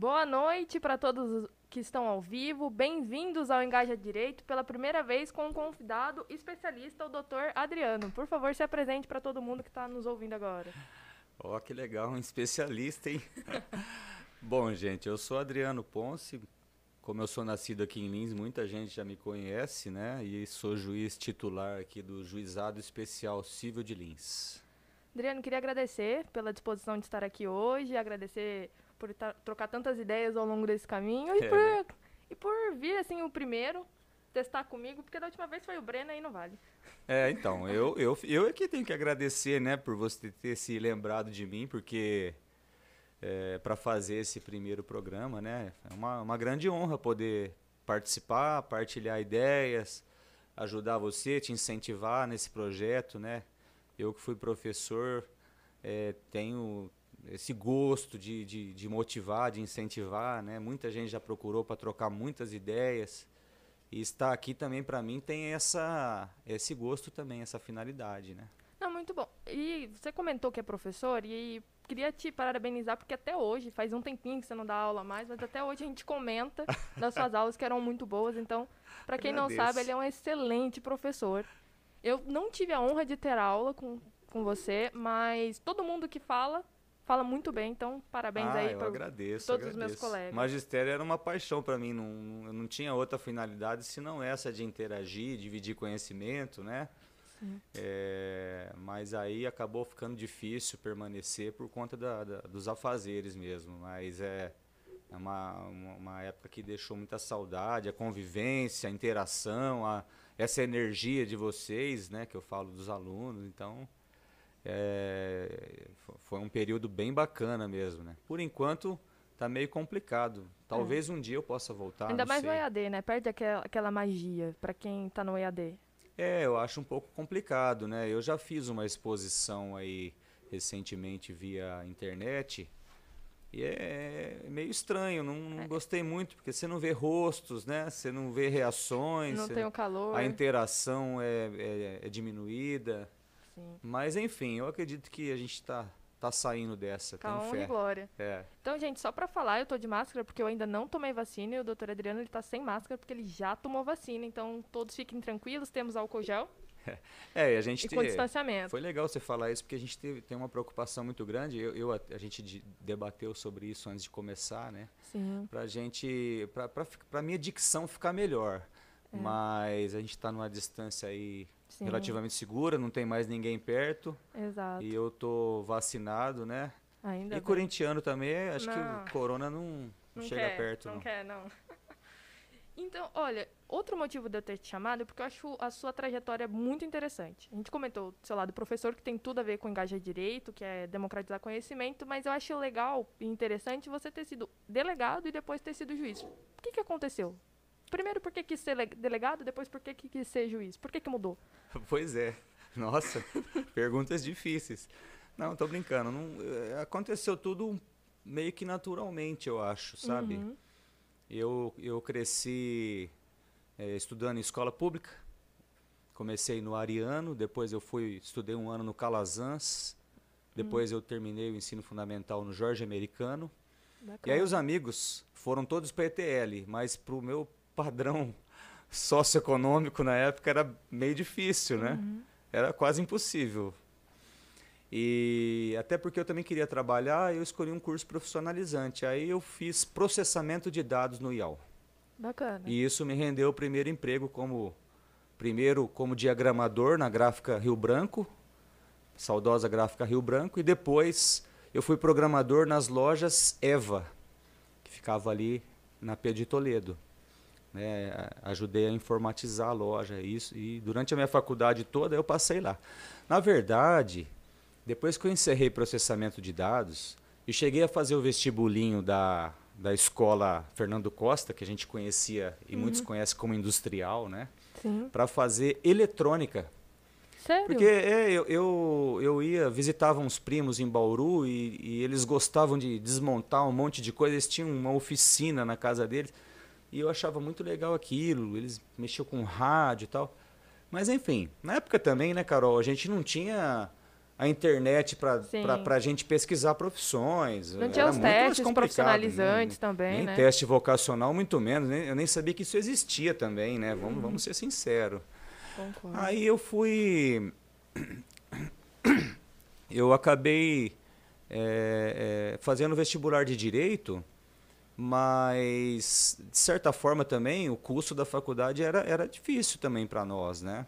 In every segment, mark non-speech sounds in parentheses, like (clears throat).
Boa noite para todos que estão ao vivo. Bem-vindos ao Engaja Direito pela primeira vez com um convidado especialista, o Dr. Adriano. Por favor, se apresente para todo mundo que está nos ouvindo agora. Ó, oh, que legal, um especialista, hein? (laughs) Bom, gente, eu sou Adriano Ponce. Como eu sou nascido aqui em Lins, muita gente já me conhece, né? E sou juiz titular aqui do Juizado Especial Civil de Lins. Adriano, queria agradecer pela disposição de estar aqui hoje, agradecer por trocar tantas ideias ao longo desse caminho e, é, por, né? e por vir, assim, o primeiro testar comigo, porque da última vez foi o Breno aí não vale. É, então, eu, eu, eu é que tenho que agradecer, né, por você ter se lembrado de mim, porque é, para fazer esse primeiro programa, né, é uma, uma grande honra poder participar, partilhar ideias, ajudar você, te incentivar nesse projeto, né. Eu que fui professor, é, tenho esse gosto de, de, de, motivar, de incentivar, né? Muita gente já procurou para trocar muitas ideias e estar aqui também para mim tem essa esse gosto também, essa finalidade, né? Não, muito bom. E você comentou que é professor e queria te parabenizar porque até hoje, faz um tempinho que você não dá aula mais, mas até hoje a gente comenta (laughs) das suas aulas que eram muito boas. Então, para quem Agradeço. não sabe, ele é um excelente professor. Eu não tive a honra de ter aula com, com você, mas todo mundo que fala fala muito bem, então parabéns ah, aí para todos agradeço. os meus colegas. Magistério era uma paixão para mim, não, eu não tinha outra finalidade senão essa de interagir, dividir conhecimento, né? É, mas aí acabou ficando difícil permanecer por conta da, da, dos afazeres mesmo. Mas é, é uma, uma, uma, época que deixou muita saudade, a convivência, a interação, a, essa energia de vocês, né? Que eu falo dos alunos, então é, foi um período bem bacana mesmo, né? Por enquanto tá meio complicado. Talvez é. um dia eu possa voltar. Ainda mais sei. no EAD, né? Perde aquela, aquela magia para quem tá no EAD. É, eu acho um pouco complicado, né? Eu já fiz uma exposição aí recentemente via internet e é meio estranho, não, não é. gostei muito, porque você não vê rostos, né? Você não vê reações. Não tem o calor. A interação é, é, é diminuída. Sim. Mas enfim, eu acredito que a gente está tá saindo dessa. Calma e glória. É. Então, gente, só para falar, eu tô de máscara porque eu ainda não tomei vacina e o doutor Adriano ele tá sem máscara porque ele já tomou vacina. Então, todos fiquem tranquilos, temos álcool gel. É, a gente e com distanciamento. Foi legal você falar isso porque a gente teve, tem uma preocupação muito grande. Eu, eu a, a, gente debateu sobre isso antes de começar, né? Sim. Pra gente, pra, pra, pra minha dicção ficar melhor. É. Mas a gente está numa distância aí Sim. relativamente segura, não tem mais ninguém perto. Exato. E eu tô vacinado, né? Ainda e bem. corintiano também, acho não. que o corona não, não chega quer, perto. Não, não quer, não. (laughs) então, olha, outro motivo de eu ter te chamado é porque eu acho a sua trajetória muito interessante. A gente comentou do seu lado professor, que tem tudo a ver com engajar direito, que é democratizar conhecimento, mas eu acho legal e interessante você ter sido delegado e depois ter sido juiz. O que, que aconteceu? Primeiro, por que quis ser delegado, depois, por que quis ser juiz? Por que, que mudou? (laughs) Pois é. Nossa, (laughs) perguntas difíceis. Não, tô brincando. Não, é, aconteceu tudo meio que naturalmente, eu acho, sabe? Uhum. Eu, eu cresci é, estudando em escola pública. Comecei no Ariano, depois eu fui estudei um ano no Calazans, depois uhum. eu terminei o ensino fundamental no Jorge Americano. Bacana. E aí os amigos foram todos para ETL, mas para o meu padrão socioeconômico na época era meio difícil, né? Uhum. Era quase impossível. E até porque eu também queria trabalhar, eu escolhi um curso profissionalizante. Aí eu fiz processamento de dados no IAL. Bacana. E isso me rendeu o primeiro emprego como primeiro como diagramador na gráfica Rio Branco, saudosa gráfica Rio Branco, e depois eu fui programador nas lojas Eva, que ficava ali na P de Toledo né, ajudei a informatizar a loja isso e durante a minha faculdade toda eu passei lá. Na verdade, depois que eu encerrei processamento de dados e cheguei a fazer o vestibulinho da, da escola Fernando Costa, que a gente conhecia e uhum. muitos conhecem como industrial, né, para fazer eletrônica. Sério? Porque é, eu, eu, eu ia, visitava uns primos em Bauru e, e eles gostavam de desmontar um monte de coisa. Eles tinham uma oficina na casa deles. E eu achava muito legal aquilo, eles mexiam com rádio e tal. Mas enfim, na época também, né, Carol, a gente não tinha a internet para a gente pesquisar profissões. Não tinha os testes profissionalizantes nem, também, nem né? teste vocacional, muito menos. Nem, eu nem sabia que isso existia também, né? Vamos, uhum. vamos ser sinceros. Aí eu fui... (coughs) Eu acabei é, é, fazendo vestibular de Direito, mas, de certa forma também, o custo da faculdade era, era difícil também para nós, né?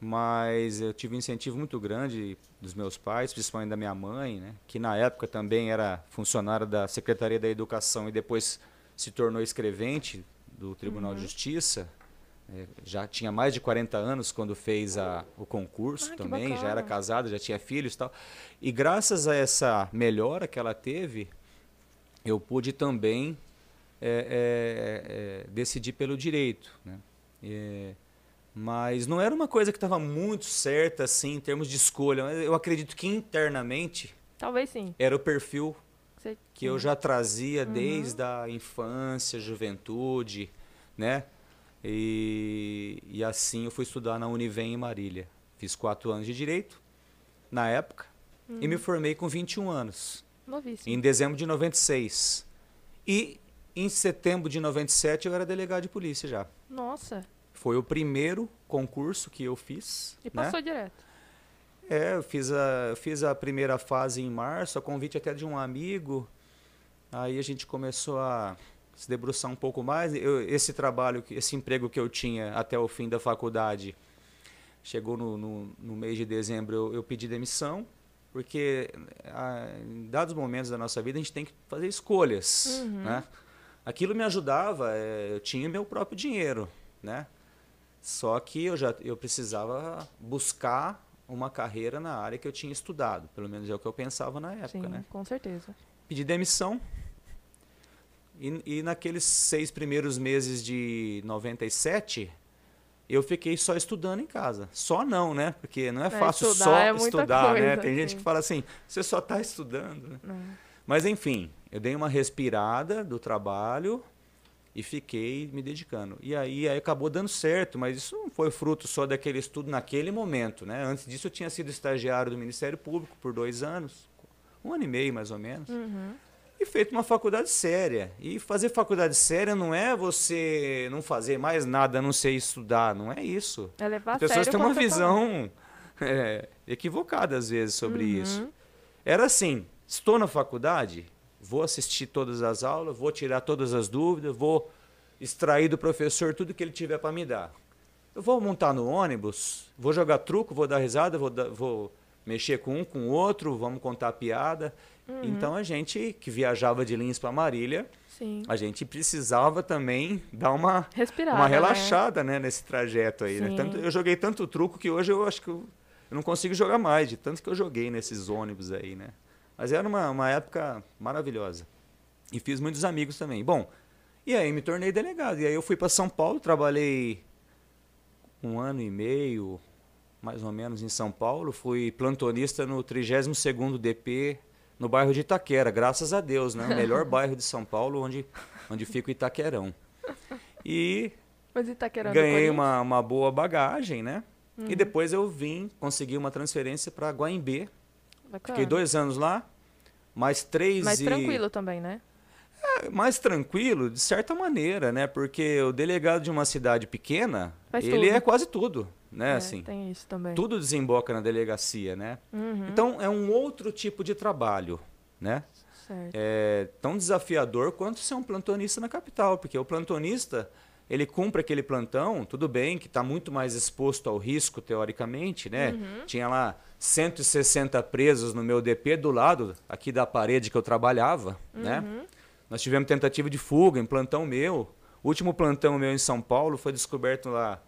mas eu tive um incentivo muito grande dos meus pais, principalmente da minha mãe, né, que na época também era funcionária da Secretaria da Educação e depois se tornou escrevente do Tribunal uhum. de Justiça. É, já tinha mais de 40 anos quando fez a, o concurso ah, também, já era casada, já tinha filhos e tal. E graças a essa melhora que ela teve, eu pude também é, é, é decidir pelo direito. Né? É, mas não era uma coisa que estava muito certa, assim, em termos de escolha. Eu acredito que internamente. Talvez sim. Era o perfil Você... que eu já trazia uhum. desde a infância, juventude, né? E, e assim eu fui estudar na Univem em Marília. Fiz quatro anos de direito, na época, uhum. e me uhum. formei com 21 anos. Novíssimo. Em dezembro de 96. E em setembro de 97 eu era delegado de polícia já. Nossa. Foi o primeiro concurso que eu fiz. E passou né? direto. É, eu fiz a, fiz a primeira fase em março, a convite até de um amigo. Aí a gente começou a se debruçar um pouco mais. Eu, esse trabalho, esse emprego que eu tinha até o fim da faculdade, chegou no, no, no mês de dezembro, eu, eu pedi demissão, porque a, em dados momentos da nossa vida a gente tem que fazer escolhas. Uhum. Né? Aquilo me ajudava, é, eu tinha meu próprio dinheiro. Né? Só que eu já eu precisava buscar uma carreira na área que eu tinha estudado, pelo menos é o que eu pensava na época, Sim, né? com certeza. Pedi demissão. E, e naqueles seis primeiros meses de 97, eu fiquei só estudando em casa. Só não, né? Porque não é, é fácil estudar só é estudar, né? coisa, né? Tem gente que fala assim, você só está estudando. Né? Mas enfim, eu dei uma respirada do trabalho, e fiquei me dedicando. E aí, aí acabou dando certo, mas isso não foi fruto só daquele estudo naquele momento. Né? Antes disso, eu tinha sido estagiário do Ministério Público por dois anos, um ano e meio mais ou menos. Uhum. E feito uma faculdade séria. E fazer faculdade séria não é você não fazer mais nada, não sei estudar. Não é isso. É levar As pessoas têm uma visão é, equivocada às vezes sobre uhum. isso. Era assim: estou na faculdade, vou assistir todas as aulas, vou tirar todas as dúvidas, vou extrair do professor tudo que ele tiver para me dar. Eu vou montar no ônibus, vou jogar truco, vou dar risada, vou, dar, vou mexer com um, com o outro, vamos contar piada. Uhum. Então a gente que viajava de Lins para Marília, Sim. a gente precisava também dar uma Respirada, uma né? relaxada, né? né nesse trajeto aí. Né? Tanto, eu joguei tanto truco que hoje eu acho que eu, eu não consigo jogar mais, de tanto que eu joguei nesses ônibus aí, né? Mas era uma, uma época maravilhosa. E fiz muitos amigos também. Bom, e aí me tornei delegado. E aí eu fui para São Paulo, trabalhei um ano e meio, mais ou menos, em São Paulo. Fui plantonista no 32º DP, no bairro de Itaquera, graças a Deus, né? O melhor (laughs) bairro de São Paulo, onde, onde fica o Itaquerão. E é ganhei uma, uma boa bagagem, né? Uhum. E depois eu vim, consegui uma transferência para Guaimbê, Bacana. Fiquei dois anos lá, mais três Mais e... tranquilo também, né? É, mais tranquilo, de certa maneira, né? Porque o delegado de uma cidade pequena, Faz ele tudo. é quase tudo, né? É, assim, tem isso também. Tudo desemboca na delegacia, né? Uhum. Então, é um outro tipo de trabalho, né? Certo. É tão desafiador quanto ser um plantonista na capital, porque o plantonista ele cumpre aquele plantão, tudo bem que está muito mais exposto ao risco, teoricamente, né? Uhum. Tinha lá 160 presos no meu DP do lado aqui da parede que eu trabalhava, né? uhum. né? Nós tivemos tentativa de fuga em plantão meu. O último plantão meu em São Paulo foi descoberto lá,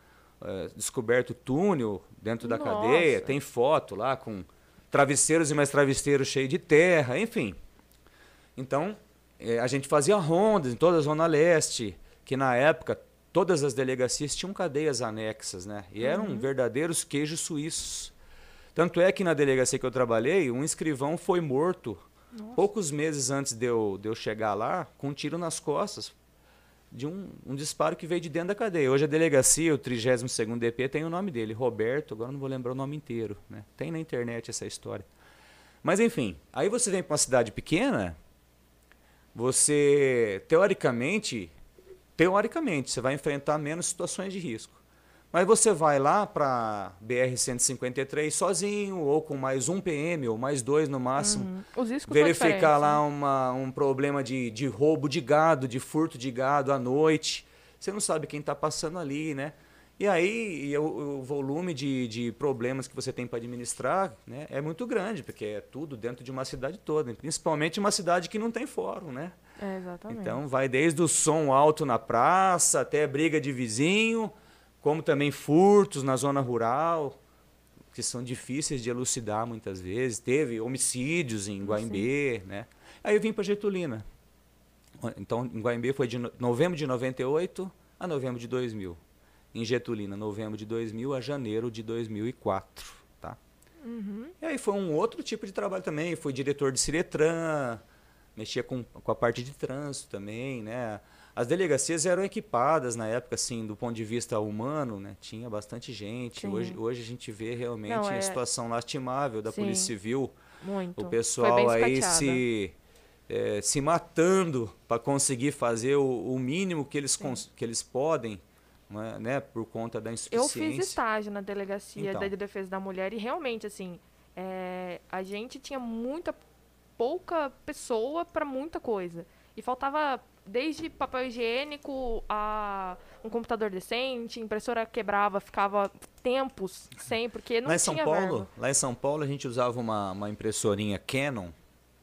é, descoberto túnel dentro da Nossa. cadeia. Tem foto lá com travesseiros e mais travesseiros cheios de terra, enfim. Então, é, a gente fazia rondas em toda a Zona Leste, que na época todas as delegacias tinham cadeias anexas, né? E eram uhum. verdadeiros queijos suíços. Tanto é que na delegacia que eu trabalhei, um escrivão foi morto Nossa. poucos meses antes de eu, de eu chegar lá, com um tiro nas costas. De um, um, disparo que veio de dentro da cadeia. Hoje a delegacia, o 32º DP, tem o nome dele, Roberto, agora não vou lembrar o nome inteiro. Né? Tem na internet essa história. Mas enfim, aí você vem para uma cidade pequena, você, teoricamente, teoricamente, você vai enfrentar menos situações de risco. Mas você vai lá para BR-153 sozinho, ou com mais um PM, ou mais dois no máximo. Uhum. verificar lá uma, um problema de, de roubo de gado, de furto de gado à noite. Você não sabe quem está passando ali, né? E aí e o, o, volume de, de problemas que você tem para administrar né, é muito grande, porque é tudo dentro de uma cidade toda, principalmente uma cidade que não tem fórum, né? É, exatamente. Então vai desde o som alto na praça até briga de vizinho como também furtos na zona rural, que são difíceis de elucidar muitas vezes. Teve homicídios em Guaimbê, né? Aí eu vim para Getulina. Então, em Guaimbê foi de novembro de 98 a novembro de 2000. Em Getulina, novembro de 2000 a janeiro de 2004, tá? Uhum. E aí foi um outro tipo de trabalho também. Fui diretor de Ciretran, mexia com, com a parte de trânsito também, né? As delegacias eram equipadas na época, assim, do ponto de vista humano, né? Tinha bastante gente. Hoje, hoje a gente vê realmente Não, é... a situação lastimável da Sim. Polícia Civil. Muito. O pessoal aí se, é, se matando para conseguir fazer o, o mínimo que eles, que eles podem, né, né? Por conta da insuficiência. Eu fiz estágio na delegacia então. da defesa da mulher e realmente, assim, é, a gente tinha muita pouca pessoa para muita coisa. E faltava desde papel higiênico a um computador decente, impressora quebrava, ficava tempos sem, porque não lá em São tinha Paulo, verba. Lá em São Paulo a gente usava uma, uma impressorinha Canon,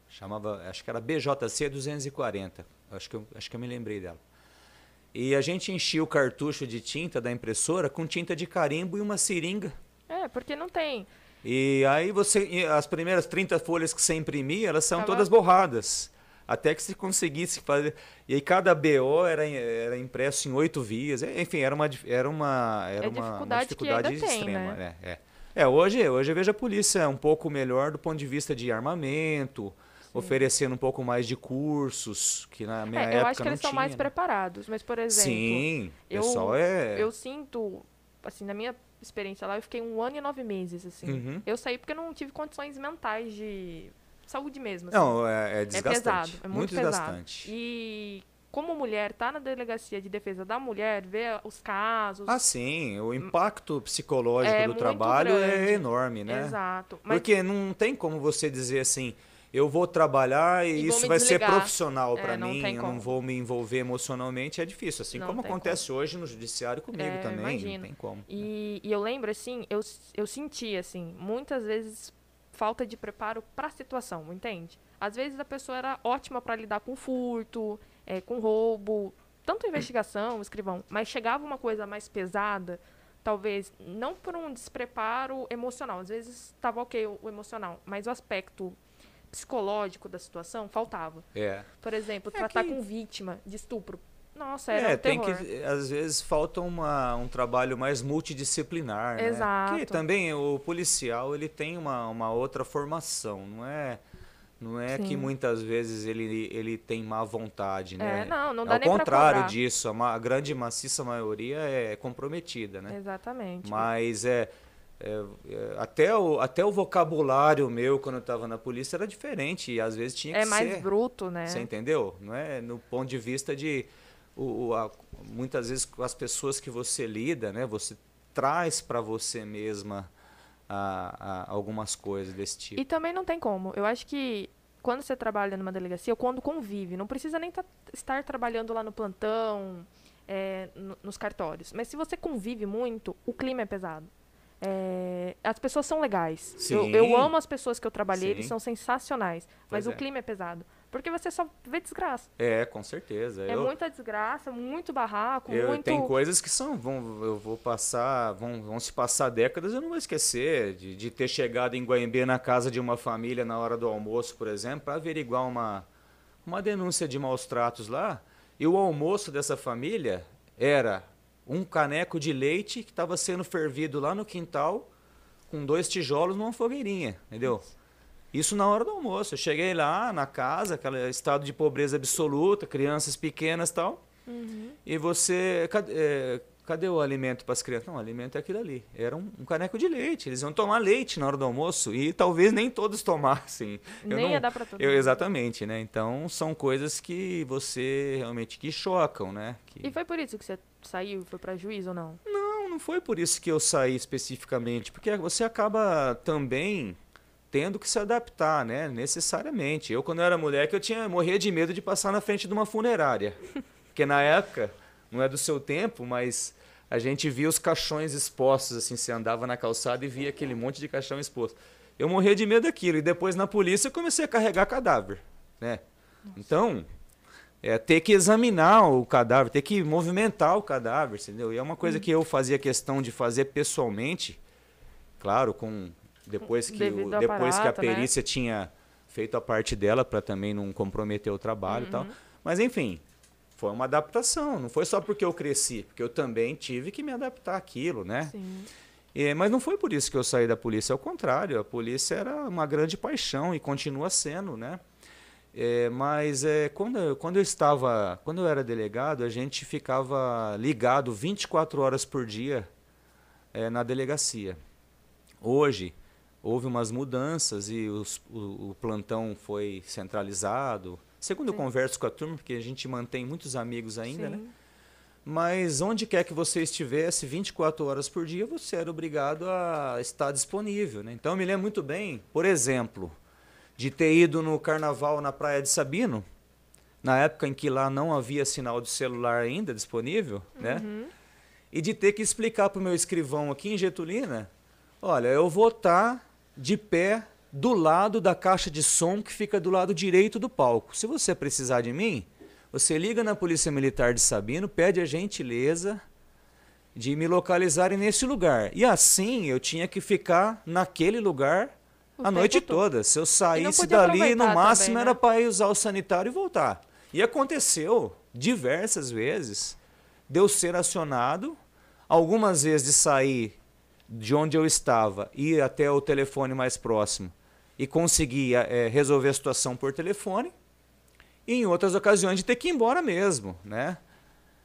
chamava, acho que era BJC 240, acho que eu, acho que eu me lembrei dela. E a gente enchia o cartucho de tinta da impressora com tinta de carimbo e uma seringa. É, porque não tem. E aí você, as primeiras 30 folhas que você imprimia, elas são todas borradas até que se conseguisse fazer. E aí cada BO era, era impresso em oito vias. Enfim, era uma, era uma, era é uma, dificuldade, uma dificuldade extrema. Tem, né? é, é. é, hoje, hoje eu vejo a polícia um pouco melhor do ponto de vista de armamento, Sim. oferecendo um pouco mais de cursos, que na minha é, época Eu acho que eles estão mais preparados, mas, por exemplo. Sim, eu, pessoal é. Eu sinto, assim, na minha experiência lá, eu fiquei um ano e nove meses, assim. Uhum. Eu saí porque eu não tive condições mentais de saúde mesmo. Assim. Não, é, é desgastante. É pesado, é muito, muito desgastante. Pesado. E como mulher tá na delegacia de defesa da mulher, ver os casos. Ah, sim, o impacto psicológico é do trabalho é grande. é enorme, né? Exato. Mas... Porque não tem como você dizer assim, eu vou trabalhar e, e isso vai ser profissional para é, mim, eu não vou me envolver emocionalmente, é difícil. Assim não como acontece como. hoje no judiciário comigo é, também, imagino. não tem como. E, né? e eu lembro, assim, eu, eu senti, assim, muitas vezes falta de preparo para a situação, entende? Às vezes a pessoa era ótima para lidar com furto, é, com roubo, tanto investigação, (clears throat) escrivão, mas chegava uma coisa mais pesada, talvez não por um despreparo emocional, às vezes estava ok o, o emocional, mas o aspecto psicológico da situação faltava. É. Por exemplo, é tratar que... com vítima de estupro. Nossa, era é, um tem que às vezes falta uma, um trabalho mais multidisciplinar, né? Exato. Que também o policial ele tem uma, uma outra formação, não é não é Sim. que muitas vezes ele, ele tem má vontade, né? É, não, não dá é nem Ao contrário disso, a, a, grande maciça maioria é comprometida, né? Exatamente. Mas é, é, é, até, o, até o vocabulário meu quando eu estava na polícia era diferente e às vezes tinha que é ser. É mais bruto, né? Você entendeu? Não é no ponto de vista de o, a, muitas vezes com as pessoas que você lida, né, você traz para você mesma a, a, algumas coisas desse tipo. E também não tem como. Eu acho que quando você trabalha numa delegacia, ou quando convive, não precisa nem tá, estar trabalhando lá no plantão, é, no, nos cartórios. Mas se você convive muito, o clima é pesado. É, as pessoas são legais. Eu, eu, amo as pessoas que eu trabalhei, Sim. eles são sensacionais. Mas o é. clima é pesado. Porque você só vê desgraça. É, com certeza. É eu, muita desgraça, muito barraco, eu, muito... Tem coisas que são, vão, eu vou passar, vão, vão se passar décadas, eu não vou esquecer de, de ter chegado em Guaimbê na casa de uma família na hora do almoço, por exemplo, para averiguar uma, uma denúncia de maus tratos lá. E o almoço dessa família era um caneco de leite que estava sendo fervido lá no quintal com dois tijolos numa fogueirinha, entendeu? Isso. Isso na hora do almoço. Eu cheguei lá na casa, aquele estado de pobreza absoluta, crianças pequenas e tal. Uhum. E você. Cadê, é, cadê o alimento para as crianças? Não, o alimento é aquilo ali. Era um, um, caneco de leite. Eles iam tomar leite na hora do almoço e talvez nem todos (laughs) tomassem. Eu nem não, ia dar para todos. Eu, exatamente, né? Então são coisas que você realmente que chocam, né? Que... E foi por isso que você saiu, foi para juiz ou não? Não, não foi por isso que eu saí especificamente, porque você acaba também tendo que se adaptar, né? Necessariamente. Eu, quando eu era moleque, eu tinha morria de medo de passar na frente de uma funerária. (laughs) Porque na época, não é do seu tempo, mas a gente via os caixões expostos, assim, você andava na calçada e via aquele monte de caixão exposto. Eu morria de medo daquilo. E depois na polícia eu comecei a carregar cadáver, né? Então, é ter que examinar o cadáver, ter que movimentar o cadáver, entendeu? E é uma coisa hum. que eu fazia questão de fazer pessoalmente, claro, com depois que, o, depois aparato, que a né? perícia né? tinha feito a parte dela para também não comprometer o trabalho uhum. e tal. Uhum. Mas enfim, foi uma adaptação. Não foi só porque eu cresci, porque eu também tive que me adaptar àquilo, né? Sim. E, mas não foi por isso que eu saí da polícia, ao contrário, a polícia era uma grande paixão e continua sendo, né? É, mas é, quando, quando eu estava, quando eu era delegado, a gente ficava ligado 24 horas por dia é, na delegacia. Hoje, houve umas mudanças e os, o, o, plantão foi centralizado. Segundo Sim. eu converso com a turma, porque a gente mantém muitos amigos ainda, né? Sim. né? Mas onde quer que você estivesse, 24 horas por dia, você era obrigado a estar disponível. Né? Então eu me lembro muito bem, por exemplo, de ter ido no carnaval na Praia de Sabino, na época em que lá não havia sinal de celular ainda disponível, né? uhum. né? E de ter que explicar para o meu escrivão aqui em Getulina, olha, eu vou estar tá de pé do lado da caixa de som que fica do lado direito do palco. Se você precisar de mim, você liga na Polícia Militar de Sabino, pede a gentileza de me localizarem nesse lugar. E assim eu tinha que ficar naquele lugar o a noite toda. Se eu saísse dali, no máximo também, né? era para ir usar o sanitário e voltar. E aconteceu diversas vezes de eu ser acionado, algumas vezes de sair de onde eu estava, ir até o telefone mais próximo e conseguir é, resolver a situação por telefone, e em outras ocasiões de ter que ir embora mesmo, né?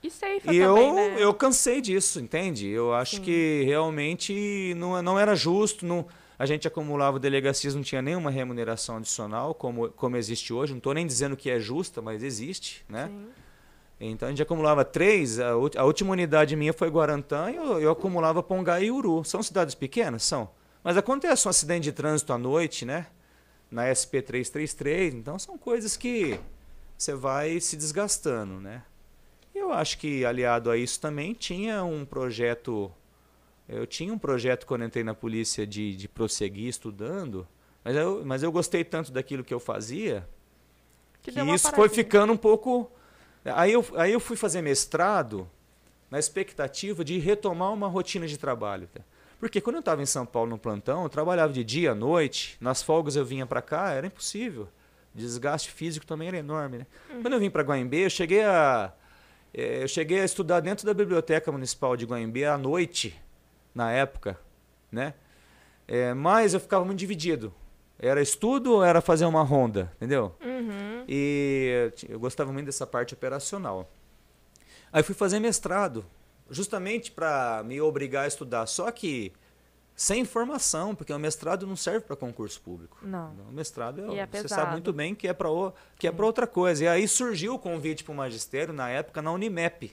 E safe e eu, né? eu cansei disso, entende? Eu acho Sim. que realmente não, não era justo, não, a gente acumulava delegacias, não tinha nenhuma remuneração adicional, como, como existe hoje. Não estou nem dizendo que é justa, mas existe, né? Sim. Então a gente acumulava três, a, a última unidade minha foi Guarantã e eu, eu acumulava Pongai e Uru. São cidades pequenas? São. Mas acontece um acidente de trânsito à noite, né? Na SP333, então são coisas que você vai se desgastando, né? Eu acho que aliado a isso também tinha um projeto. Eu tinha um projeto quando entrei na polícia de, de prosseguir estudando, mas eu, mas eu gostei tanto daquilo que eu fazia que, que isso foi ficando um pouco Aí eu, aí eu fui fazer mestrado na expectativa de retomar uma rotina de trabalho. Tá? Porque quando eu estava em São Paulo no plantão, eu trabalhava de dia à noite, nas folgas eu vinha para cá, era impossível. O desgaste físico também era enorme. Né? Uhum. Quando eu vim para Guaimbê, eu cheguei a eh, eu cheguei a estudar dentro da biblioteca municipal de Guaimbê à noite, na época, né? É, mas eu ficava muito dividido. Era estudo ou era fazer uma ronda, entendeu? Uhum. E eu gostava muito dessa parte operacional. Aí fui fazer mestrado, justamente para me obrigar a estudar. Só que sem informação, porque o mestrado não serve para concurso público. Não. O mestrado é, é você sabe muito bem que é para que é para outra coisa. E aí surgiu o convite para o magistério na época na Unimep.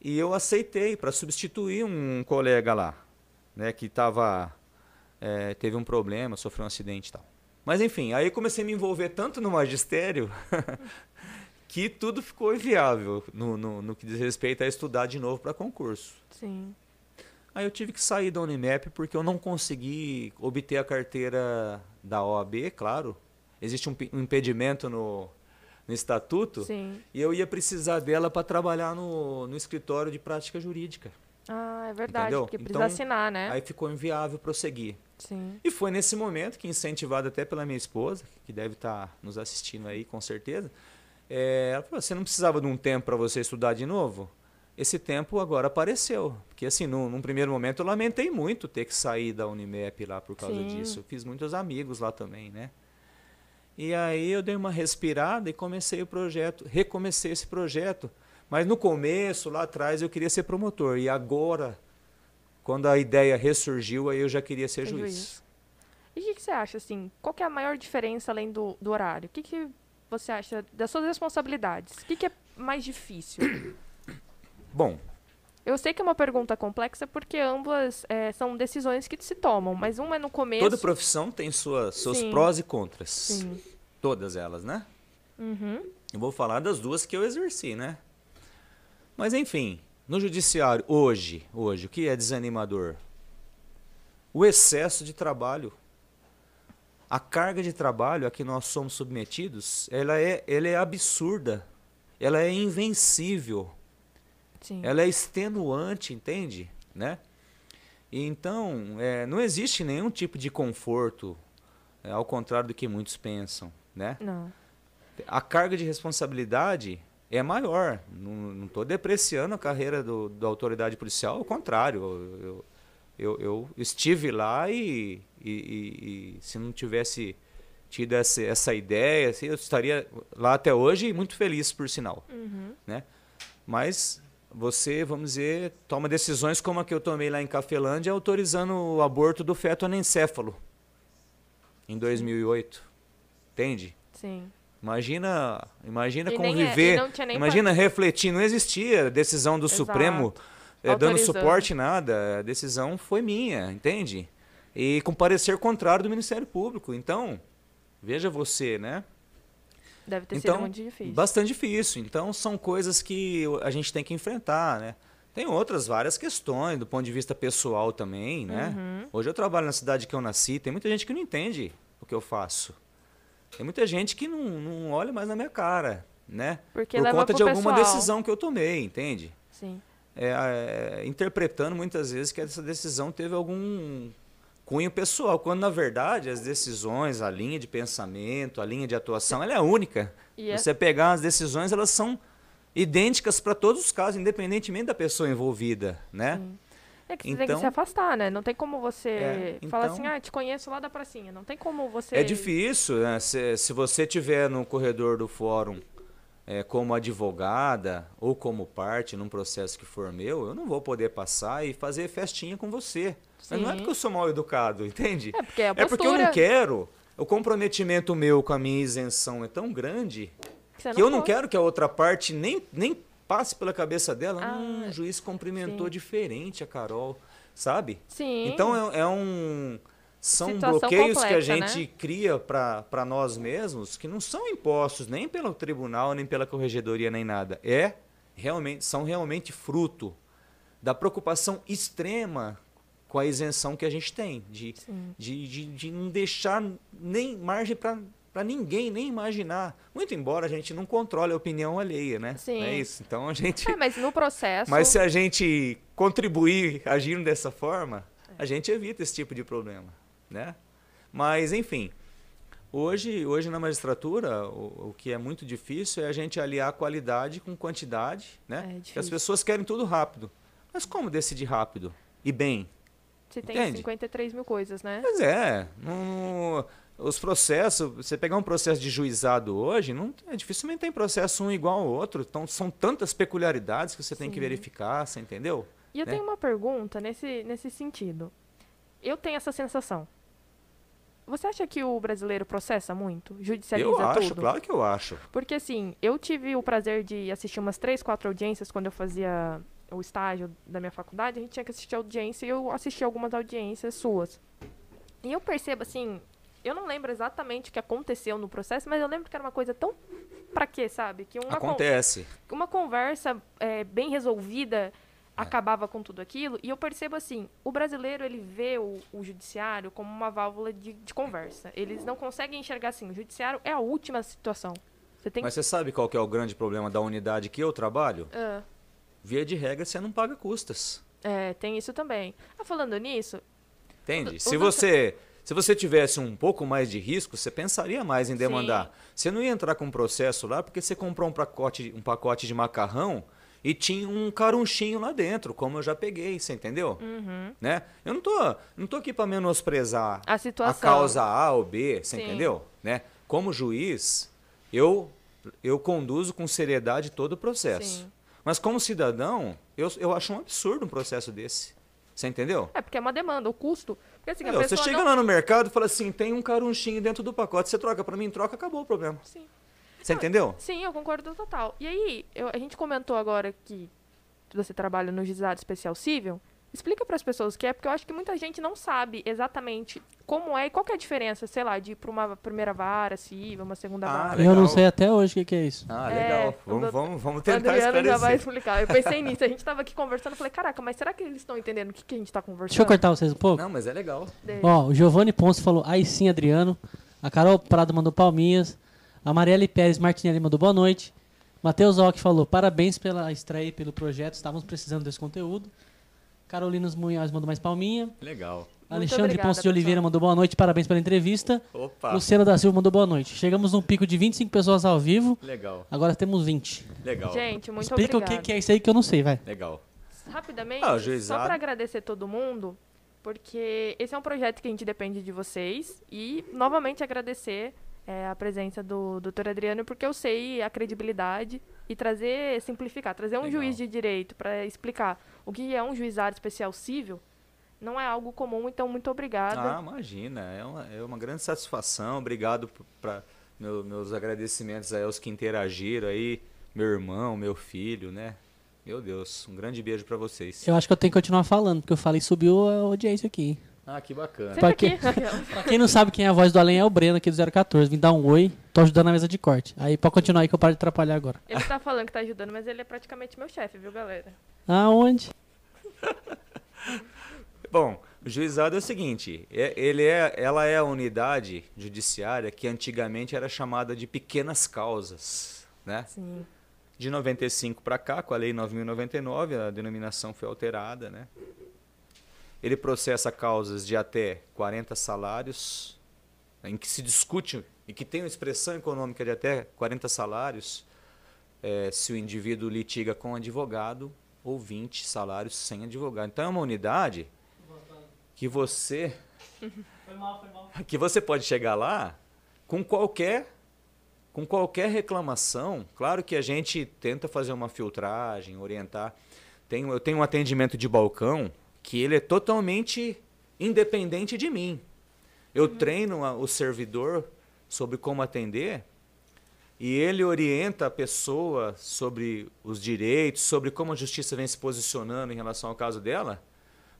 E eu aceitei para substituir um colega lá, né, que estava é, teve um problema, sofreu um acidente e tal. Mas enfim, aí comecei a me envolver tanto no magistério (laughs) que tudo ficou inviável no, no, no, que diz respeito a estudar de novo para concurso. Sim. Aí eu tive que sair da Unimep porque eu não consegui obter a carteira da OAB, claro. Existe um, um impedimento no, no estatuto. Sim. E eu ia precisar dela para trabalhar no, no escritório de prática jurídica. Ah, é verdade, Entendeu? porque precisa então, assinar, né? Aí ficou inviável prosseguir. Sim. E foi nesse momento que, incentivado até pela minha esposa, que deve estar tá nos assistindo aí com certeza, é, ela falou: você não precisava de um tempo para você estudar de novo? Esse tempo agora apareceu. Porque, assim, num, num, primeiro momento eu lamentei muito ter que sair da Unimep lá por causa Sim. disso. Eu fiz muitos amigos lá também, né? E aí eu dei uma respirada e comecei o projeto, recomecei esse projeto. Mas no começo, lá atrás, eu queria ser promotor. E agora, quando a ideia ressurgiu, aí eu já queria ser juiz. juiz. E o que, que, você acha, assim? Qual é a maior diferença além do, do horário? O que, que você acha das suas responsabilidades? O que, que é mais difícil? (coughs) Bom. Eu sei que é uma pergunta complexa porque ambas é, são decisões que se tomam, mas uma é no começo. Toda profissão tem sua, seus Sim. prós e contras. Sim. Todas elas, né? Uhum. Eu vou falar das duas que eu exerci, né? Mas enfim, no judiciário hoje, hoje, o que é desanimador? O excesso de trabalho. A carga de trabalho a que nós somos submetidos, ela é, ela é absurda. Ela é invencível. Sim. Ela é extenuante, entende? Né? E então, é, não existe nenhum tipo de conforto, é, ao contrário do que muitos pensam, né? Não. A carga de responsabilidade é maior. Não estou depreciando a carreira do, da autoridade policial, ao contrário. Eu, eu, eu estive lá e, e, e, e, se não tivesse tido essa, essa ideia, assim, eu estaria lá até hoje muito feliz, por sinal. Uhum. Né? Mas você, vamos dizer, toma decisões como a que eu tomei lá em Cafelândia, autorizando o aborto do feto anencéfalo em 2008. Entende? Sim. Imagina, imagina e conviver, é, imagina refletir, não existia decisão do Exato. Supremo é, dando suporte nada, a decisão foi minha, entende? E com parecer contrário do Ministério Público. Então, veja você, né? Deve ter então, sido muito difícil. Bastante difícil. Então, são coisas que a gente tem que enfrentar, né? Tem outras várias questões do ponto de vista pessoal também, né? Uhum. Hoje eu trabalho na cidade que eu nasci, tem muita gente que não entende o que eu faço. Tem muita gente que não, não olha mais na minha cara, né? Porque Por conta de alguma pessoal. decisão que eu tomei, entende? Sim. É, é, interpretando muitas vezes que essa decisão teve algum cunho pessoal, quando na verdade as decisões, a linha de pensamento, a linha de atuação, ela é única. Yeah. É Você pegar as decisões, elas são idênticas para todos os casos, independentemente da pessoa envolvida, né? Sim. É que você então, tem que se então afastar, né? Não tem como você é, então, falar assim, ah, te conheço lá da pracinha. Não tem como você. É difícil, né? Se, se você tiver no corredor do fórum é, como advogada ou como parte num processo que for meu, eu não vou poder passar e fazer festinha com você. Sim. Mas não é porque eu sou mal educado, (laughs) entende? É porque, é, é porque eu não quero. O comprometimento meu com a minha isenção é tão grande que, que eu não quero que a outra parte nem, nem passe pela cabeça dela, ah, hum, o juiz cumprimentou sim. diferente a Carol, sabe? Sim. Então é, é um são Situação bloqueios que a gente né? cria para nós mesmos que não são impostos nem pelo tribunal, nem pela corregedoria, nem nada. É realmente são realmente fruto da preocupação extrema com a isenção que a gente tem, de, de, de, de, não deixar nem margem para para ninguém nem imaginar. Muito embora a gente não controle a opinião alheia, né? Sim. É isso. Então a gente. É, mas no processo. Mas se a gente contribuir agindo dessa forma, a gente evita esse tipo de problema, né? Mas enfim, hoje, hoje na magistratura o, o que é muito difícil é a gente aliar qualidade com quantidade, né? É as pessoas querem tudo rápido. Mas como decidir rápido e bem? Você tem Entende? 53 mil coisas, né? Pois é. Não, os processos, você pegar um processo de juizado hoje, não, é, dificilmente tem processo um igual ao outro. Então, são tantas peculiaridades que você Sim. tem que verificar, você entendeu? E eu né? tenho uma pergunta nesse, nesse sentido. Eu tenho essa sensação. Você acha que o brasileiro processa muito? Judicializa eu acho, tudo? claro que eu acho. Porque, assim, eu tive o prazer de assistir umas três, quatro audiências quando eu fazia o estágio da minha faculdade. A gente tinha que assistir audiência e eu assisti algumas audiências suas. E eu percebo, assim, eu não lembro exatamente o que aconteceu no processo, mas eu lembro que era uma coisa tão. Pra quê, sabe? Que uma Acontece. Con uma conversa é, bem resolvida é. acabava com tudo aquilo. E eu percebo assim: o brasileiro ele vê o, o judiciário como uma válvula de, de, conversa. Eles não conseguem enxergar assim: o judiciário é a última situação. Você tem... Mas você sabe qual que é o grande problema da unidade que eu trabalho? Uh. Via de regra, você não paga custas. É, tem isso também. Ah, falando nisso. Entende? Se você. Se você tivesse um pouco mais de risco, você pensaria mais em demandar. Sim. Você não ia entrar com um processo lá porque você comprou um pacote, um pacote de macarrão e tinha um carunchinho lá dentro, como eu já peguei, você entendeu? Uhum. Né? Eu não tô, não tô aqui para menosprezar a, situação. a causa A ou B, você Sim. entendeu? Né? Como juiz, eu eu conduzo com seriedade todo o processo. Sim. Mas como cidadão, eu, eu acho um absurdo um processo desse. Você entendeu? É, porque é uma demanda, o custo. Porque, assim, você chega não... lá no mercado e fala assim, tem um carunchinho dentro do pacote, você troca pra mim, troca, acabou o problema. Sim. Você entendeu? Sim, eu concordo total. E aí, eu- a gente comentou agora que você trabalha no Juizado Especial Civil. Explica para as pessoas o que é, porque eu acho que muita gente não sabe exatamente como é e qual que é a diferença, sei lá, de ir para uma primeira vara civil, uma segunda Ah, vara. legal. Eu não sei até hoje o que, que é isso. Ah, É, legal. o vamos, doutor- vamos, vamos O tentar Adriano já vai explicar. Eu pensei (laughs) nisso. A gente tava aqui conversando, eu falei, caraca, mas será que eles estão entendendo o que, que a gente tá conversando? Deixa eu cortar vocês um pouco. Não, mas é legal. Deixa. Ó, o Giovanni Ponce falou, aí sim, Adriano. A Carol Prado mandou palminhas. A Marielle Pérez Martinelli mandou boa noite. Matheus Ock falou, parabéns pela estreia e pelo projeto. Estávamos precisando desse conteúdo. Carolinas Munhoz mandou mais palminha. Legal. Alexandre obrigada, Ponce de Oliveira pessoal. mandou boa noite, parabéns pela entrevista. Opa. Luciano da Silva mandou boa noite. Chegamos num pico de 25 pessoas ao vivo, Legal. agora temos 20. Legal. Gente, muito Explica obrigada. o que, é isso aí que eu não sei, vai. Legal. Rapidamente, Ah, só para agradecer todo mundo, porque esse é um projeto que a gente depende de vocês. E, novamente, agradecer é, a presença do doutor Adriano, porque eu sei a credibilidade e trazer, simplificar, trazer um Legal. juiz de direito para explicar o que é um juizado especial civil, não é algo comum, então muito obrigada. Ah, imagina. É uma, é uma grande satisfação. Obrigado para meu, meus agradecimentos aí aos que interagiram aí. Meu irmão, meu filho, né? Meu Deus, um grande beijo para vocês. Eu acho que eu tenho que continuar falando, porque eu falei subiu a audiência aqui. Ah, que bacana. Pra aqui. Pra quem não sabe quem é a voz do além é o Breno aqui do 014. Vim dar um oi, tô ajudando na mesa de corte. Aí pode continuar aí que eu paro de atrapalhar agora. Ele tá falando que tá ajudando, mas ele é praticamente meu chefe, viu, galera? Aonde? (laughs) Bom, o juizado é o seguinte, é- ele é, ela é a unidade judiciária que antigamente era chamada de pequenas causas, né? Sim. De 95 para cá, com a lei 9099, a denominação foi alterada, né? Ele processa causas de até 40 salários, em que se discute e que tem uma expressão econômica de até 40 salários, eh, se o indivíduo litiga com advogado ou 20 salários sem advogado. Então é uma unidade que você Foi mal, foi mal. que você pode chegar lá com qualquer com qualquer reclamação. Claro que a gente tenta fazer uma filtragem, orientar. Tenho, eu tenho um atendimento de balcão que ele é totalmente independente de mim. Eu treino a- o servidor sobre como atender e ele orienta a pessoa sobre os direitos, sobre como a justiça vem se posicionando em relação ao caso dela.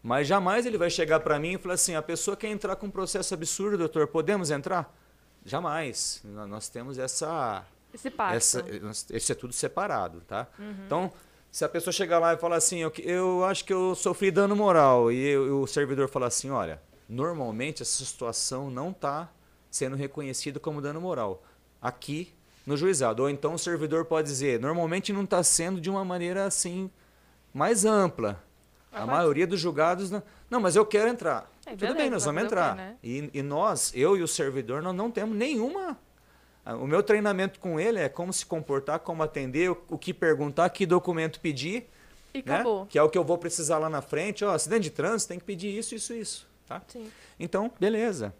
Mas jamais ele vai chegar para mim e falar assim: a pessoa quer entrar com um processo absurdo, doutor, podemos entrar? Jamais. Nó- Nós temos essa. Esse pacto. essa esse é tudo separado, tá? Então, se a pessoa chegar lá e falar assim: eu, eu acho que eu sofri dano moral, e, eu- e o servidor falar assim: olha, normalmente essa situação não está sendo reconhecida como dano moral. Aqui no juizado. Ou então o servidor pode dizer: normalmente não está sendo de uma maneira assim mais ampla. A maioria dos julgados. Não, não, mas eu quero entrar. É, Tudo beleza, bem, nós vamos entrar. né? E, e nós, eu e o servidor, nós não temos nenhuma. Ah, O meu treinamento com ele é como se comportar, como atender, o, que perguntar, que documento pedir, E né? acabou. Que é o que eu vou precisar lá na frente. Ó, acidente de trânsito, tem que pedir isso, isso, isso. Tá? Sim. Então, beleza.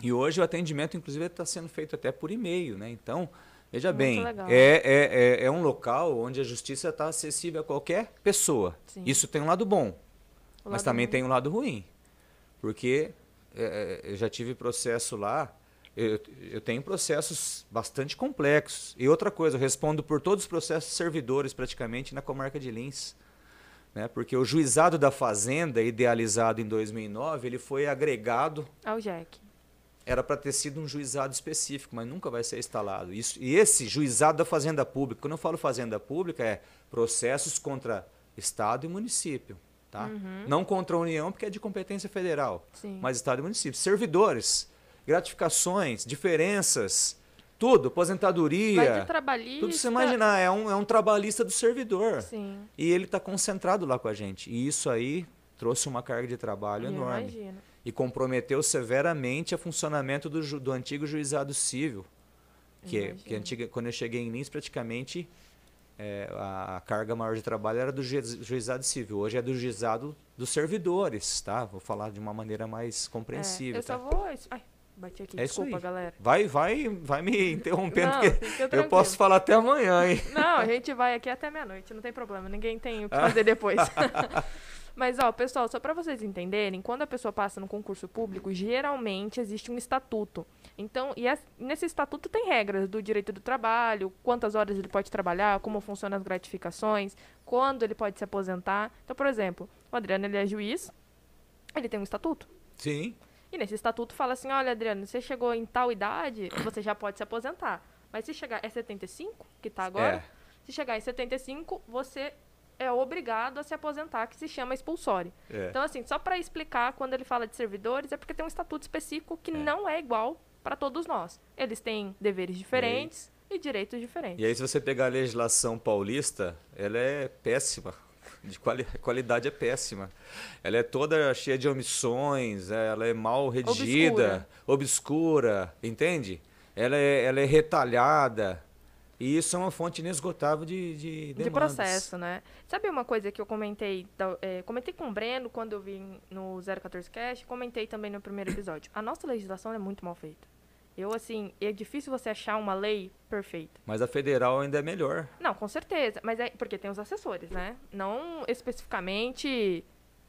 E hoje o atendimento, inclusive, está sendo feito até por e-mail, né? Então, veja Muito bem, é, é, é, é um local onde a justiça está acessível a qualquer pessoa. Sim. Isso tem um lado bom, O mas lado também ruim. tem um lado ruim. Porque é, é, eu já tive processo lá, eu, eu tenho processos bastante complexos. E outra coisa, eu respondo por todos os processos servidores praticamente na comarca de Lins. Né? Porque o juizado da Fazenda, idealizado em 2009, ele foi agregado Ao Jack. era para ter sido um juizado específico, mas nunca vai ser instalado. Isso, e esse juizado da Fazenda Pública, quando eu falo Fazenda Pública, é processos contra Estado e município. Tá? Não contra a União, porque é de competência federal, Sim. mas Estado e município. Servidores, gratificações, diferenças, tudo, aposentadoria. Vai de trabalhista. Tudo você imaginar, é um, é um trabalhista do servidor. Sim. E ele está concentrado lá com a gente. E isso aí trouxe uma carga de trabalho eu enorme imagino. e comprometeu severamente o funcionamento do, ju- do antigo juizado civil. Que, é- que antiga, quando eu cheguei em Lins, praticamente é, a, a carga maior de trabalho era do juiz- juizado civil. Hoje é do juizado dos servidores, tá? Vou falar de uma maneira mais É, compreensível. eu só tá? vou. Ai, Bati aqui, É isso desculpa, aí. galera. Vai, vai, vai me interrompendo, Não, porque eu posso falar até amanhã, hein? Não, a gente vai aqui até meia-noite, não tem problema, ninguém tem o que Ah. fazer depois. (laughs) Mas, ó, pessoal, só para vocês entenderem, quando a pessoa passa no concurso público, geralmente existe um estatuto. Então, e es- nesse estatuto tem regras do direito do trabalho, quantas horas ele pode trabalhar, como funcionam as gratificações, quando ele pode se aposentar. Então, por exemplo, o Adriano, ele é juiz, ele tem um estatuto. Sim. E nesse estatuto fala assim, olha, Adriano, você chegou em tal idade, você já pode se aposentar. Mas se chegar, é 75, que tá agora? É. Se chegar em 75, você é obrigado a se aposentar, que se chama expulsório. É. Então, assim, só para explicar, quando ele fala de servidores, é porque tem um estatuto específico que É. não é igual para todos nós. Eles têm deveres diferentes e direitos diferentes. E aí, se você pegar a legislação paulista, ela é péssima. De quali qualidade é péssima. Ela é toda cheia de omissões, é, ela é mal redigida, obscura, entende? Ela é, ela é retalhada. E isso é uma fonte inesgotável de, de de processo, né? Sabe uma coisa que eu comentei, é, comentei com o Breno quando eu vim no 014 Cast, comentei também no primeiro episódio. A nossa legislação é muito mal feita. Eu, assim, é difícil você achar uma lei perfeita. Mas a federal ainda é melhor. Não, com certeza. Mas é porque tem os assessores, né? Não especificamente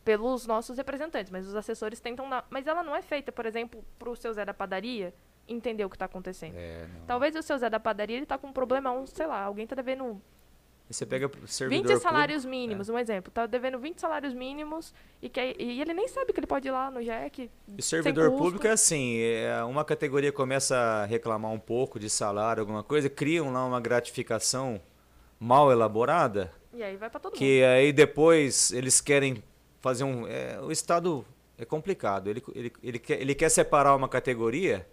pelos nossos representantes, mas os assessores tentam dar. Mas ela não é feita, por exemplo, pro seu Zé da padaria entender o que está acontecendo. É. Talvez o seu Zé da padaria ele tá com um problema, um, sei lá, alguém tá devendo você pega 20 servidor público, salários mínimos, um exemplo. Tá devendo 20 salários mínimos e, quer, e ele nem sabe que ele pode ir lá no JEC. E servidor público é assim, é, uma categoria começa a reclamar um pouco de salário, alguma coisa, criam lá uma gratificação mal elaborada, E aí vai para todo mundo. que aí depois eles querem fazer um... é, o Estado é complicado, ele, ele, ele, quer, ele quer separar uma categoria,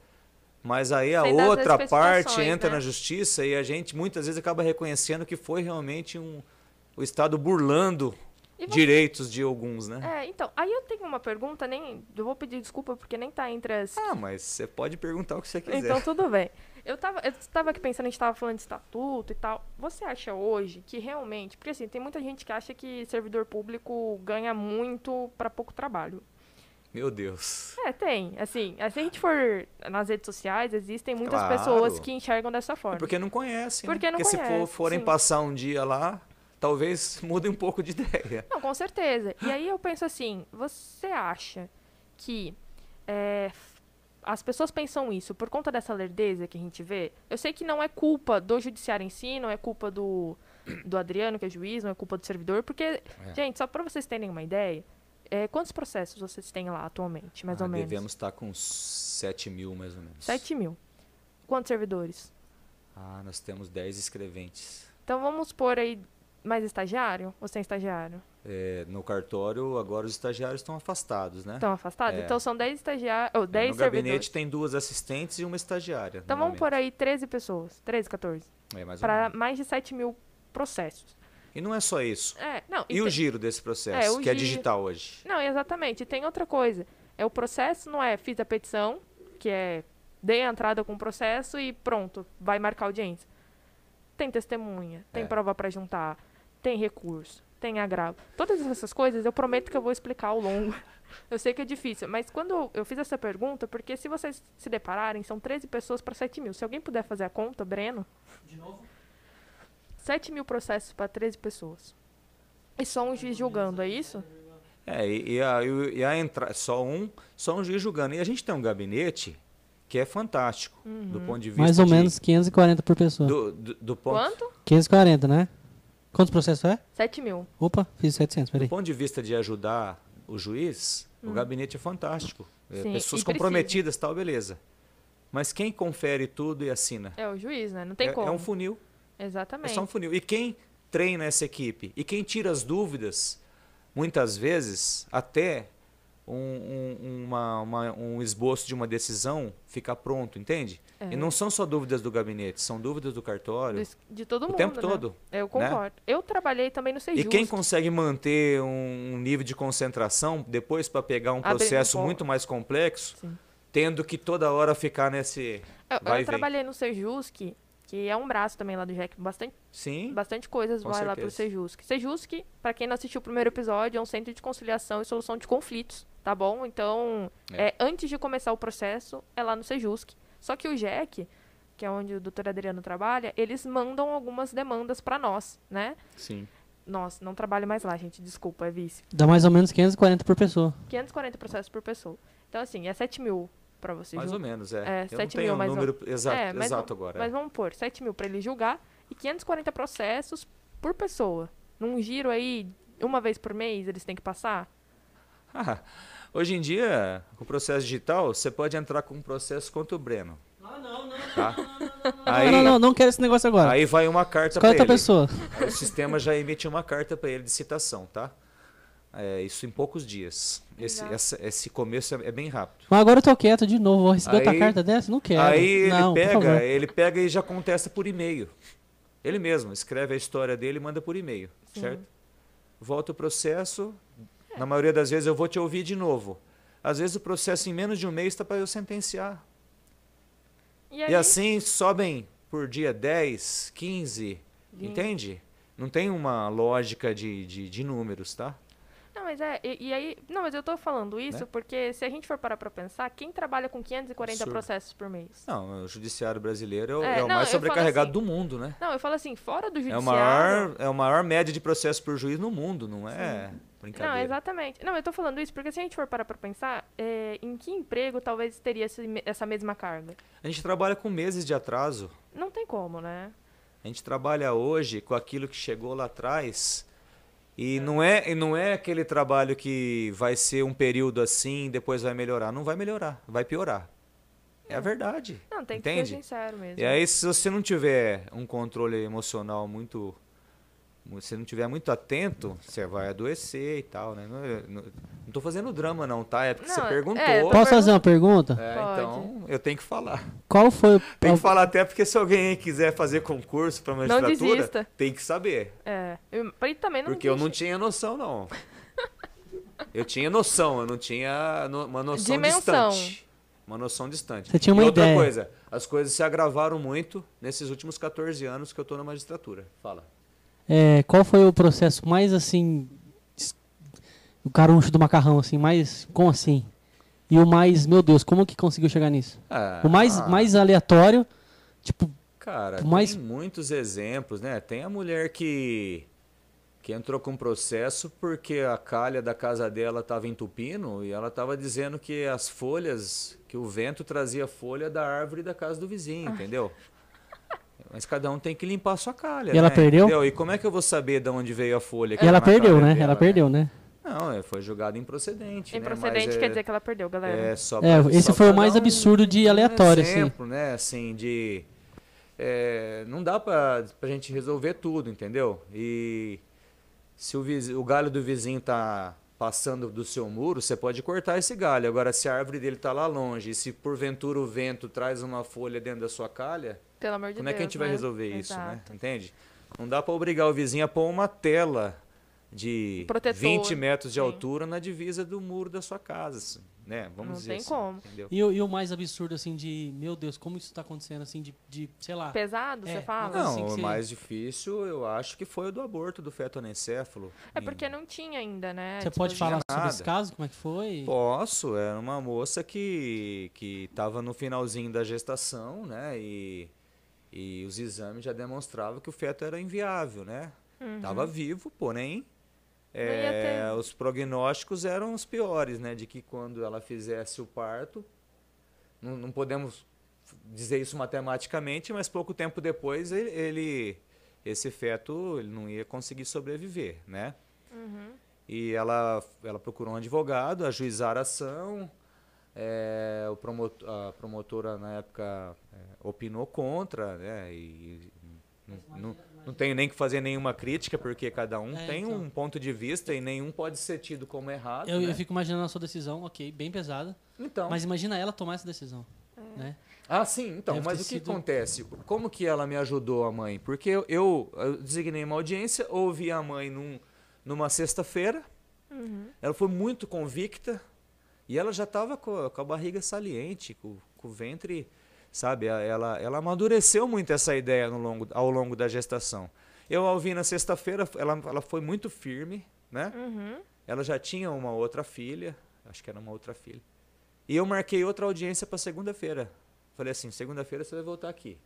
mas aí a Sem outra parte entra né? na justiça e a gente muitas vezes acaba reconhecendo que foi realmente um, o Estado burlando você- direitos de alguns, né? É, então, aí eu tenho uma pergunta, nem. Eu vou pedir desculpa porque nem tá entre as. Ah, mas você pode perguntar o que você quiser. Então tudo bem. Eu tava, eu tava aqui pensando, a gente tava falando de estatuto e tal. Você acha hoje que realmente. Porque assim, tem muita gente que acha que servidor público ganha muito para pouco trabalho. Meu Deus. É, tem. Assim, se a gente for nas redes sociais, existem muitas Claro. pessoas que enxergam dessa forma. Porque não conhecem. né? Porque não Porque se for, conhece, forem sim. passar um dia lá, talvez (laughs) mudem um pouco de ideia. Não, com certeza. E aí eu penso assim, você acha que é, as pessoas pensam isso por conta dessa lerdeza que a gente vê? Eu sei que não é culpa do judiciário em si, não é culpa do, do Adriano, que é juiz, não é culpa do servidor, porque, É. gente, só para vocês terem uma ideia, é, quantos processos vocês têm lá atualmente, mais Ah, ou menos? Devemos estar com uns 7 mil, mais ou menos. 7 mil. Quantos servidores? Ah, nós temos 10 escreventes. Então vamos pôr aí mais estagiário ou sem estagiário? É, no cartório, agora os estagiários estão afastados, né? Estão afastados? É. Então são 10 estagiários, ou É, 10 no servidores. gabinete tem duas assistentes e uma estagiária. Então vamos pôr aí 13 pessoas, 13, 14, É, mais para mais de 7 mil processos. E não é só isso. É, não, E o tem- giro desse processo, É, o que é giro. digital hoje? Não, exatamente. E tem outra coisa. É o processo, não é fiz a petição, que é dei a entrada com o processo e pronto, vai marcar audiência. Tem testemunha, tem É. prova para juntar, tem recurso, tem agravo. Todas essas coisas eu prometo que eu vou explicar ao longo. (laughs) Eu sei que é difícil, mas quando eu- eu fiz essa pergunta, porque se vocês se depararem, são 13 pessoas para 7 mil. Se alguém puder fazer a conta, Breno, De novo? 7 mil processos para 13 pessoas. E só um juiz julgando, é isso? É, e, e a, e a entra... só um, só um juiz julgando. E a gente tem um gabinete que é fantástico, do ponto de vista Mais ou de- menos 540 por pessoa. do, do, do ponto, Quanto? 540, né? Quantos processos é? 7 mil. Opa, fiz 700, do peraí. ponto de vista de ajudar o juiz, o gabinete é fantástico. É, Hum. Sim, pessoas e comprometidas, tal, beleza. Mas quem confere tudo e assina? É o juiz, né? Não tem é, como. é um funil. É Exatamente. só um funil. E quem treina essa equipe? E quem tira as dúvidas, muitas vezes, até um, um- uma- uma- um esboço de uma decisão ficar pronto, entende? É. E não são só dúvidas do gabinete, são dúvidas do cartório. De todo o mundo. tempo né? todo. Eu concordo. Eu trabalhei também no E Sejus. quem consegue manter um, um nível de concentração depois para pegar um processo um muito mais complexo, Sim. tendo que toda hora ficar nesse Eu, eu e trabalhei no Sejusc, que é um braço também lá do JEC. Bastante, Sim, bastante coisas vai lá pro certeza. Sejusc. Sejusc, para quem não assistiu o primeiro episódio, é um centro de conciliação e solução de conflitos tá bom? Então, É. é, antes de começar o processo, é lá no Sejusc. Só que o JEC, que é onde o doutor Adriano trabalha, eles mandam algumas demandas para nós, né? Sim. Nós, não trabalho mais lá, gente, desculpa, é vice. Dá mais ou menos 540 por pessoa. 540 processos por pessoa. Então, assim, é 7 mil para você Mais ou menos, é. É, Eu não sete tenho mil, o mais número exato, É, mas exato vamos- agora. Mas vamos pôr 7 mil para ele julgar e 540 processos por pessoa. Num giro aí, uma vez por mês, eles têm que passar? (laughs) Ah, hoje em dia, com o processo digital, você pode entrar com um processo contra o Breno. Ah, não, não. Tá? Não, Aí, não, não, não quero esse negócio agora. aí vai uma carta para ele. pessoa. Aí o sistema já emite uma carta para ele de citação, tá? É, isso em poucos dias. Esse, essa- esse começo é, é bem rápido. Mas agora eu tô quieto de novo. Vou receber outra Aí- carta dessa? Não quero. Aí ele não, favor. pega, ele pega e já contesta por e-mail. Ele mesmo escreve a história dele e manda por e-mail, Sim. certo? Volta o processo. Na maioria das vezes eu vou te ouvir de novo. Às vezes o processo em menos de um mês está para eu sentenciar. E E assim sobem por dia 10, 15, Vinte. entende? Não tem uma lógica de, de, de números, tá? Não, mas é, e, e aí, não, mas eu tô falando isso Né? porque se a gente for parar pra pensar, quem trabalha com 540 Absurdo. processos por mês? Não, o judiciário brasileiro é o, É, é o não, mais sobrecarregado assim, do mundo, né? Não, eu falo assim, fora do É judiciário... o maior, é o maior média de processo por juiz no mundo, não é brincadeira. Não, exatamente. Não, eu tô falando isso porque se a gente for parar pra pensar, é, em que emprego talvez teria esse essa mesma carga? A gente trabalha com meses de atraso. Não tem como, né? A gente trabalha hoje com aquilo que chegou lá atrás. E não é, e não é aquele trabalho que vai ser um período assim e depois vai melhorar. Não vai melhorar, vai piorar. É a verdade. Não, tem que Entende? ser sincero mesmo. E aí, se você não tiver um controle emocional muito. Se não tiver muito atento, você vai adoecer e tal, né? Não, eu- não, não tô fazendo drama, não, tá? É porque Não, você é- perguntou. é, Posso fazer uma pergunta? É, Pode. então eu tenho que falar. Qual foi o. Tem que falar até porque se alguém quiser fazer concurso para Não magistratura, desista. tem que saber. É. Eu, também não Porque eu não tinha noção, não. (laughs) Eu tinha noção, eu não tinha no- uma noção Dimensão. distante. Uma noção distante. Você tinha uma e outra ideia. coisa, as coisas se agravaram muito nesses últimos 14 anos que eu tô na magistratura. Fala. É, qual foi o processo mais assim. O caruncho do macarrão, assim, mais. Como assim? E o mais. Meu Deus, como que conseguiu chegar nisso? Ah, O mais, ah, mais aleatório. Tipo, Cara, mais- tem muitos exemplos, né? Tem a mulher que que entrou com processo porque a calha da casa dela estava entupindo e ela estava dizendo que as folhas, que o vento trazia folha da árvore da casa do vizinho, entendeu? Mas cada um tem que limpar a sua calha, E ela né? perdeu? Entendeu? E como é que eu vou saber de onde veio a folha? que e ela tá perdeu, né? dela, Ela perdeu, né? Não, é, foi julgado improcedente, né? Improcedente Mas quer é- dizer que ela perdeu, galera. é, só É, pra- esse só foi o mais um- absurdo de aleatório, um assim. exemplo, né? Assim, de... é, não dá pra, pra gente resolver tudo, entendeu? E se o, vizi- o galho do vizinho tá passando do seu muro, você pode cortar esse galho. Agora, se a árvore dele tá lá longe e se porventura o vento traz uma folha dentro da sua calha, de como é que a Deus, gente vai né? resolver isso, né? Exato. Entende? Não dá pra obrigar o vizinho a pôr uma tela de Protetor, 20 metros de sim. altura na divisa do muro da sua casa, assim, né? Vamos Não dizer tem assim, como. entendeu? E, o- e o mais absurdo, assim, de. Meu Deus, como isso tá acontecendo, assim, de. de sei lá. Pesado, É, você fala? não, assim o você- mais difícil eu acho que foi o do aborto do feto anencéfalo. É Em- porque não tinha ainda, né? Você pode disposição. falar sobre nada. esse caso? Como é que foi? Posso, era uma moça que que estava no finalzinho da gestação, né? E, e os exames já demonstravam que o feto era inviável, né? Uhum. Tava vivo, porém é, ter- os prognósticos eram os piores, né? De que quando ela fizesse o parto, não, não podemos dizer isso matematicamente, mas pouco tempo depois ele, ele- esse feto ele não ia conseguir sobreviver, né? Uhum. E ela, ela procurou um advogado, ajuizar a ação. é, o promot- a promotora, na época, é, opinou contra, né? E não, não, tenho nem que fazer nenhuma crítica, porque cada um É, tem então. um ponto de vista e nenhum pode ser tido como errado. Eu, né? eu fico imaginando a sua decisão, ok, bem pesada. Então. Mas imagina ela tomar essa decisão. É. Né? Ah, sim, então, Deve mas o que sido- acontece? Como que ela me ajudou, a mãe? Porque eu, eu, eu designei uma audiência, ouvi a mãe num, numa sexta-feira, Uhum. ela foi muito convicta e ela já estava com, a- com a barriga saliente, com, com o ventre, sabe? Ela, ela amadureceu muito essa ideia no longo, ao longo da gestação. Eu a ouvi na sexta-feira, ela, ela foi muito firme, né? Uhum. Ela já tinha uma outra filha, acho que era uma outra filha. E eu marquei outra audiência para segunda-feira. Falei assim, segunda-feira você vai voltar aqui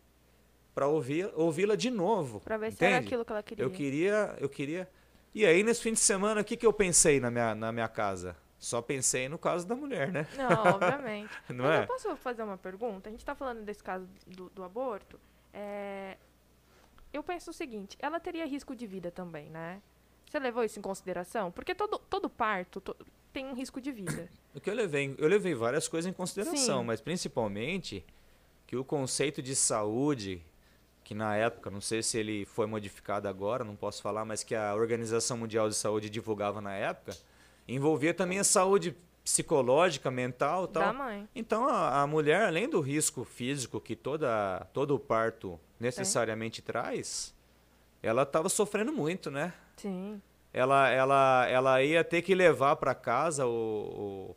para ouvir ouvi-la de novo. Pra ver entende? se era aquilo que ela queria. Eu queria, eu queria. E aí nesse fim de semana, o que que eu pensei na minha na minha casa? Só pensei no caso da mulher, né? Não, obviamente. (laughs) Não Mas é? eu posso fazer uma pergunta? A gente tá falando desse caso do, do aborto. É, Eu penso o seguinte, ela teria risco de vida também, né? Você levou isso em consideração? Porque todo, todo parto to- tem um risco de vida. O (coughs) que eu levei, eu levei várias coisas em consideração, Sim. mas principalmente que o conceito de saúde, que na época, não sei se ele foi modificado agora, não posso falar, mas que a Organização Mundial de Saúde divulgava na época, envolvia também a saúde psicológica, mental, e Da tal. mãe. Então a, a mulher, além do risco físico que toda todo o parto necessariamente traz, ela estava sofrendo muito, né? Sim. ela, ela, ela ia ter que levar para casa o,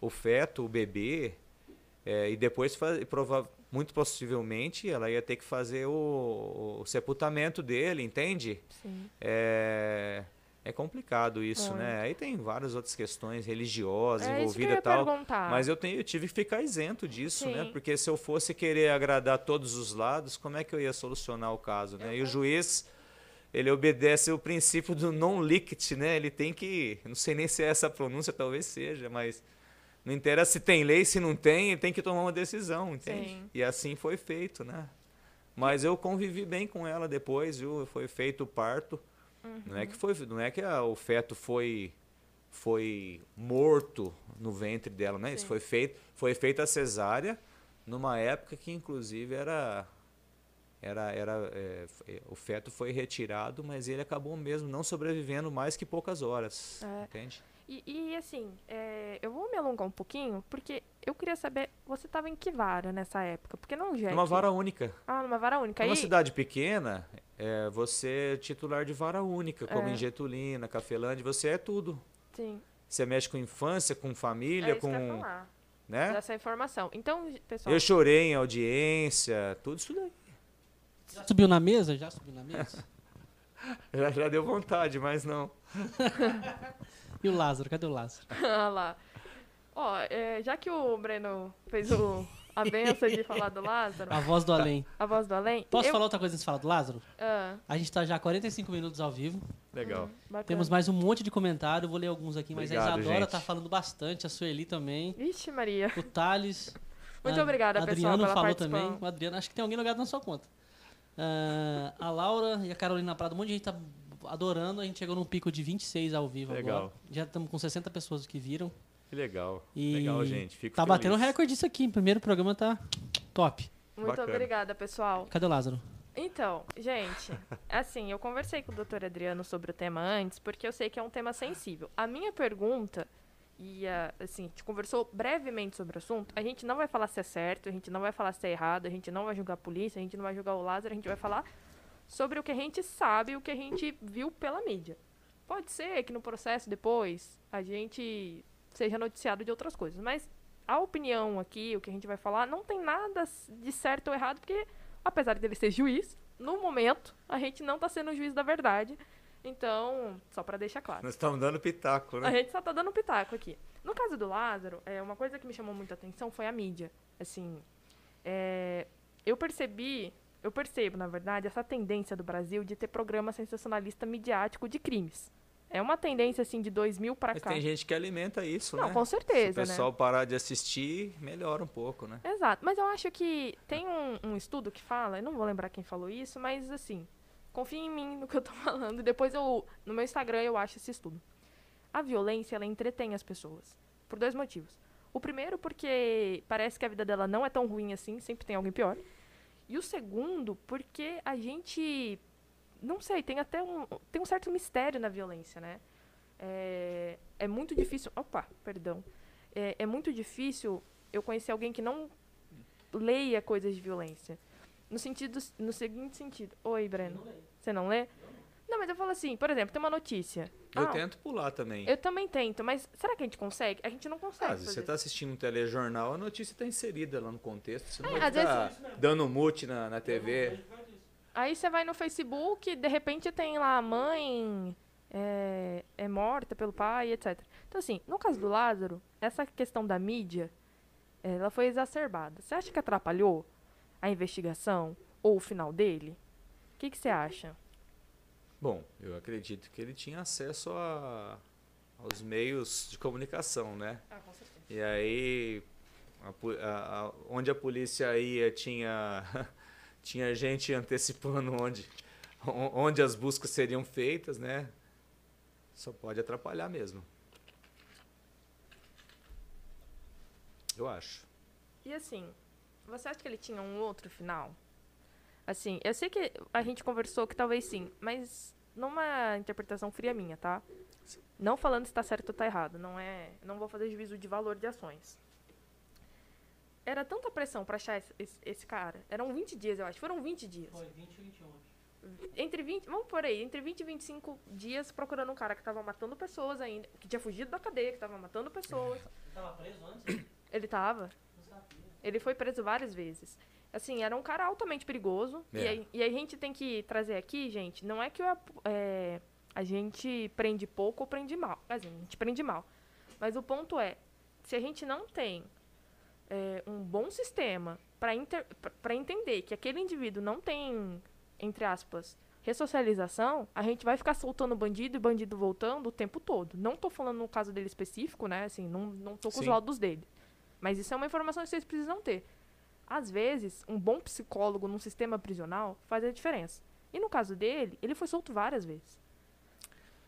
o, o feto, o bebê, é, e depois, prova- muito possivelmente, ela ia ter que fazer o, o sepultamento dele, entende? Sim. É, é complicado isso, Muito. né? Aí tem várias outras questões religiosas É envolvidas e tal. perguntar. Mas eu, tenho, eu tive que ficar isento disso, né? Sim. Porque se eu fosse querer agradar todos os lados, como é que eu ia solucionar o caso, né? E o juiz, ele obedece o princípio do non licit, né? Ele tem que, não sei nem se é essa pronúncia, talvez seja, mas não interessa se tem lei, se não tem, ele tem que tomar uma decisão, entende? Sim. E assim foi feito, né? Mas eu convivi bem com ela depois, viu? Foi feito o parto. Não é que foi, não é que a- o feto foi foi morto no ventre dela, né? Isso Sim. foi feito, foi feita a cesárea numa época que inclusive era era era é, é, o feto foi retirado, mas ele acabou mesmo não sobrevivendo mais que poucas horas, É. entende? E, e, assim, é, eu vou me alongar um pouquinho, porque eu queria saber, você estava em que vara nessa época? Porque não já. Numa vara única. Ah, numa vara única. Numa Aí, cidade pequena, é, você é titular de vara única, como É. em Getulina, Cafelândia, você é tudo. Sim. Você mexe com infância, com É família, isso com, que eu ia falar. né? Dessa informação. Então, pessoal. Eu chorei em audiência, tudo isso daí. Já subiu na mesa? Já subiu na mesa? (laughs) Já, já deu vontade, mas não. (laughs) E o Lázaro? Cadê o Lázaro? (laughs) Olha lá. Ó, é, já que o Breno fez o, a benção de falar do Lázaro, A voz do além. a voz do além. Posso eu, falar outra coisa antes de falar do Lázaro? Ah, A gente tá já há 45 minutos ao vivo. Legal. bacana. Temos mais um monte de comentário, vou ler alguns aqui, mas Obrigado, a Isadora gente. tá falando bastante, a Sueli também, Vixe, Maria. o Thales. Muito a- obrigada, pessoal, Adriano pela falou também. O Adriano, acho que tem alguém logado na sua conta. Ah, a Laura e a Carolina Prado, um monte de gente tá adorando. A gente chegou num pico de 26 ao vivo Legal. agora. Já estamos com 60 pessoas que viram. Que legal. E Legal, gente. Fico tá feliz. batendo recorde isso aqui. Primeiro programa tá top. Muito Bacana. obrigada, pessoal. Cadê o Lázaro? Então, gente, (laughs) assim, eu conversei com o doutor Adriano sobre o tema antes, porque eu sei que é um tema sensível. A minha pergunta, e a- assim, a gente conversou brevemente sobre o assunto, a gente não vai falar se é certo, a gente não vai falar se é errado, a gente não vai julgar a polícia, a gente não vai julgar o Lázaro, a gente vai falar sobre o que a gente sabe, o que a gente viu pela mídia. Pode ser que no processo depois a gente seja noticiado de outras coisas, mas a opinião aqui, o que a gente vai falar, não tem nada de certo ou errado, porque apesar dele ser juiz, no momento a gente não está sendo juiz da verdade. Então, só para deixar claro. Nós estamos dando pitaco, A né? gente só tá dando pitaco aqui. No caso do Lázaro, é, uma coisa que me chamou muita atenção foi a mídia. Assim, é, eu percebi, eu percebo, na verdade, essa tendência do Brasil de ter programa sensacionalista midiático de crimes. É uma tendência, assim, de 2000 para cá. tem gente que alimenta isso, Não, né? com Se certeza, o né? pessoal parar de assistir, melhora um pouco, né? Exato, mas eu acho que tem um, um estudo que fala, eu não vou lembrar quem falou isso, mas assim, confia em mim no que eu tô (laughs) falando, depois eu, no meu Instagram eu acho esse estudo. A violência, ela entretém as pessoas, por dois motivos. O primeiro, porque parece que a vida dela não é tão ruim assim, sempre tem alguém pior. E o segundo, porque a gente, não sei, tem até um, tem um certo mistério na violência, né? É, é muito difícil, opa, perdão. É, é muito difícil eu conhecer alguém que não leia coisas de violência. No sentido, no seguinte sentido. Oi, Breno. Você não lê? Não, mas eu falo assim, por exemplo, tem uma notícia. Eu Ah, tento pular também. Eu também tento, mas será que a gente consegue? A gente não consegue. Ah, se você está assistindo um telejornal, a notícia está inserida lá no contexto. Você não É, vai às ficar dando mute na, na TV. Aí você vai no Facebook, de repente tem lá a mãe é, é morta pelo pai, etc. Então, assim, no caso do Lázaro, essa questão da mídia, ela foi exacerbada. Você acha que atrapalhou a investigação ou o final dele? O que, que você acha? Bom, eu acredito que ele tinha acesso a, aos meios de comunicação, né? Ah, com certeza. E aí, a, a, onde a polícia ia, tinha, (laughs) tinha gente antecipando onde, onde as buscas seriam feitas, né? Só pode atrapalhar mesmo. Eu acho. E assim, você acha que ele tinha um outro final? Assim, eu sei que a gente conversou que talvez sim, mas numa interpretação fria minha, tá? Não falando se tá certo ou tá errado, não é, não vou fazer juízo de valor de ações. Era tanta pressão para achar esse, esse, esse, cara. Eram 20 dias, eu acho. Foram 20 dias. Foi 20 e 21. Entre 20, vamos por aí, entre 20 e 25 dias procurando um cara que tava matando pessoas ainda, que tinha fugido da cadeia, que tava matando pessoas. Ele tava preso antes? Ele tava. Ele foi preso várias vezes. Assim, era um cara altamente perigoso. É. E, aí, e aí a gente tem que trazer aqui, gente, não é que o, é, a gente prende pouco ou prende mal. Assim, a gente prende mal. Mas o ponto é, se a gente não tem é, um bom sistema para entender que aquele indivíduo não tem, entre aspas, ressocialização, a gente vai ficar soltando bandido e bandido voltando o tempo todo. Não tô falando no caso dele específico, né? Assim, não, não tô com os Sim. laudos dele. Mas isso é uma informação que vocês precisam ter. Às vezes, um bom psicólogo num sistema prisional faz a diferença. E no caso dele, ele foi solto várias vezes.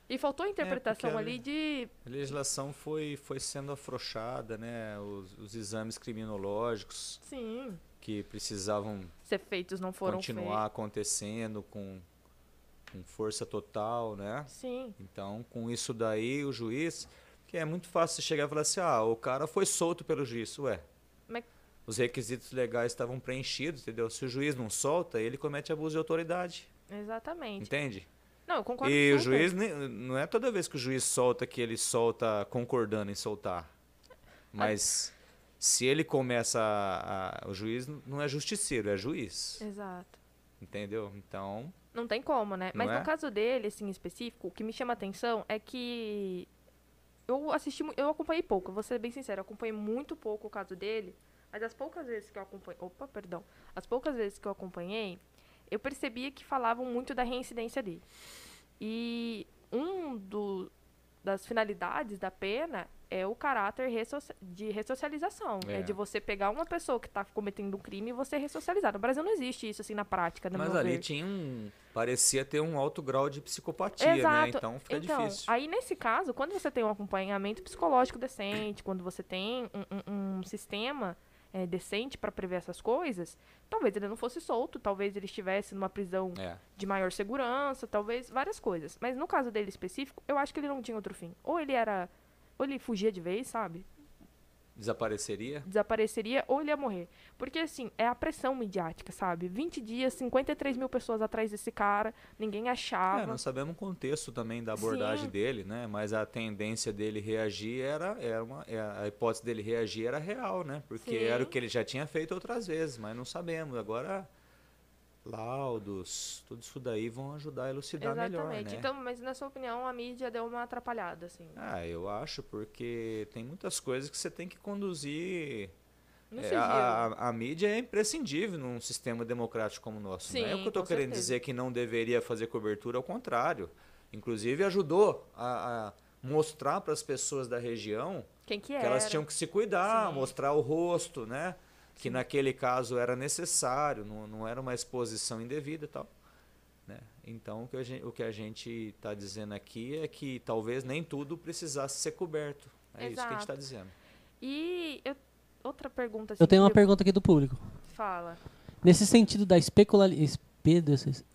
E faltou a interpretação porque a- ali de. A legislação foi, foi sendo afrouxada, né? Os, os exames criminológicos Sim, que precisavam ser feitos não foram continuar acontecendo com, com força total, né? feitos. Sim, Então, com isso daí, o juiz, que é muito fácil chegar e falar assim, ah, o cara foi solto pelo juiz, ué. Mas- Os requisitos legais estavam preenchidos, entendeu? Se o juiz não solta, ele comete abuso de autoridade, exatamente. entende? Não, eu concordo E o juiz, nem- não é toda vez que o juiz solta que ele solta concordando em soltar. Mas se ele começa a, a- O juiz não é justiceiro, é juiz. Exato. Entendeu? Então. Não tem como, né? Mas é? no caso dele, assim, em específico, o que me chama a atenção é que eu assisti, eu acompanhei pouco, vou ser bem sincero, eu acompanhei muito pouco o caso dele, mas as poucas vezes que eu acompanhei, opa, perdão, as poucas vezes que eu acompanhei, eu percebia que falavam muito da reincidência dele. E um do, das finalidades da pena é o caráter de ressocialização. É. É. de você pegar uma pessoa que está cometendo um crime e você ressocializar. No Brasil não existe isso assim na prática, Mas ali ver. tinha um. Parecia ter um alto grau de psicopatia, né? Exato. Então fica então, difícil. aí nesse caso, quando você tem um acompanhamento psicológico decente, quando você tem um, um- um sistema é, decente para prever essas coisas, talvez ele não fosse solto, talvez ele estivesse numa prisão É. de maior segurança, talvez várias coisas. Mas no caso dele específico, eu acho que ele não tinha outro fim. Ou ele era. Ou ele fugia de vez, sabe? Desapareceria? Desapareceria, ou ele ia morrer. Porque, assim, é a pressão midiática, sabe? 20 dias, 53 mil pessoas atrás desse cara, ninguém achava. É, nós sabemos o contexto também da abordagem Sim. dele, né? Mas a tendência dele reagir era, era uma, é, a hipótese dele reagir era real, né? Porque Sim. era o que ele já tinha feito outras vezes, mas não sabemos. Agora, laudos, tudo isso daí vão ajudar a elucidar Exatamente. melhor, né? Então, mas na sua opinião, a mídia deu uma atrapalhada, assim. Ah, eu acho, porque tem muitas coisas que você tem que conduzir. É, a, a- mídia é imprescindível num sistema democrático como o nosso. não é o Sim, que eu estou querendo certeza. dizer que não deveria fazer cobertura, ao contrário. Inclusive ajudou a, a mostrar para as pessoas da região que que elas tinham que se cuidar, Sim. mostrar o rosto, né? Que naquele caso era necessário, não, não era uma exposição indevida e tal. Né? Então o que a gente o que a gente está dizendo aqui é que talvez nem tudo precisasse ser coberto. É isso que a gente Exato. está dizendo. E eu- outra pergunta. Assim, Eu tenho uma que pergunta aqui do público. Fala. Nesse sentido da especula... espe-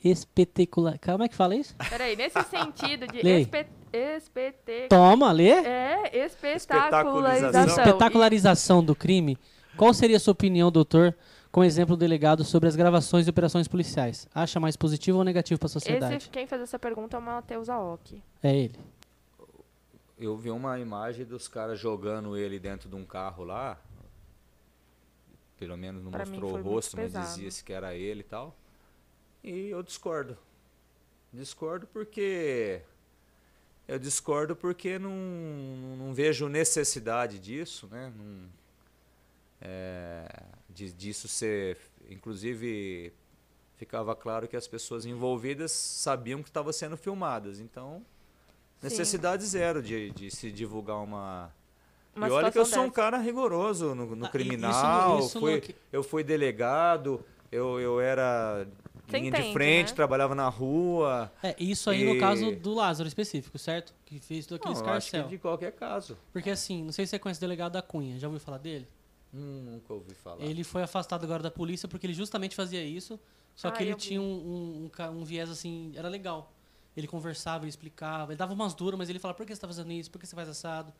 Espetecula... Como é que fala isso? Peraí, nesse sentido de espe... espete... Toma, lê. É, espetacularização. Espetacularização. Espetacularização do crime. Qual seria a sua opinião, doutor, com exemplo delegado sobre as gravações de operações policiais? Acha mais positivo ou negativo para a sociedade? esse, quem fez essa pergunta é o Matheus Aoki. É ele. Eu vi uma imagem dos caras jogando ele dentro de um carro lá. Pelo menos não Pra mostrou o rosto, mas pesado. dizia-se que era ele e tal. E eu discordo. Discordo porque Eu discordo porque não, não vejo necessidade disso, né? Não, é, de, disso ser, inclusive, ficava claro que as pessoas envolvidas sabiam que estava sendo filmadas. Então, necessidade Sim. zero de, de se divulgar uma. uma e olha que eu sou um cara rigoroso no, no ah, criminal. Isso, isso fui, no... Eu fui delegado, eu, eu era Você linha entende, de frente, né? trabalhava na rua. É, isso aí e... no caso do Lázaro específico, certo? Que fez tudo aquele escarcel. Acho que de qualquer caso. Porque assim, não sei se você conhece o delegado da Cunha, já ouviu falar dele? Hum, nunca ouvi falar. Ele foi afastado agora da polícia porque ele justamente fazia isso, só ah, que ele tinha um, um, um, um viés assim, era legal. Ele conversava, ele explicava, ele dava umas duras, mas ele falava, por que você está fazendo isso? Por que você faz assado?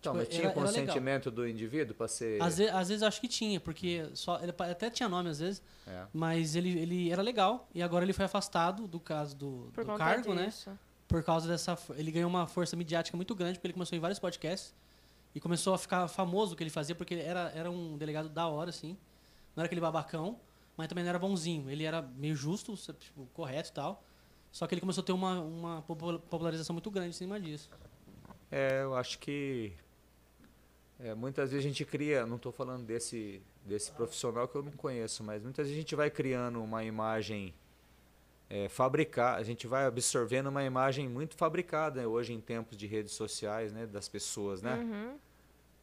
Então, tipo, mas tinha era, consentimento era do indivíduo para ser. Às vezes, às vezes eu acho que tinha, porque só, ele até tinha nome às vezes, é. mas ele, ele era legal e agora ele foi afastado do caso do, do cargo, né? disso. né? Por causa dessa. Ele ganhou uma força midiática muito grande, porque ele começou em vários podcasts. E começou a ficar famoso o que ele fazia, porque ele era, era um delegado da hora, assim. Não era aquele babacão, mas também não era bonzinho. Ele era meio justo, tipo, correto e tal. Só que ele começou a ter uma, uma popularização muito grande em cima disso. É, eu acho que é, muitas vezes a gente cria, não estou falando desse, desse profissional que eu não conheço, mas muitas vezes a gente vai criando uma imagem é, fabricar, a gente vai absorvendo uma imagem muito fabricada hoje em tempos de redes sociais, né, das pessoas, né? Uhum.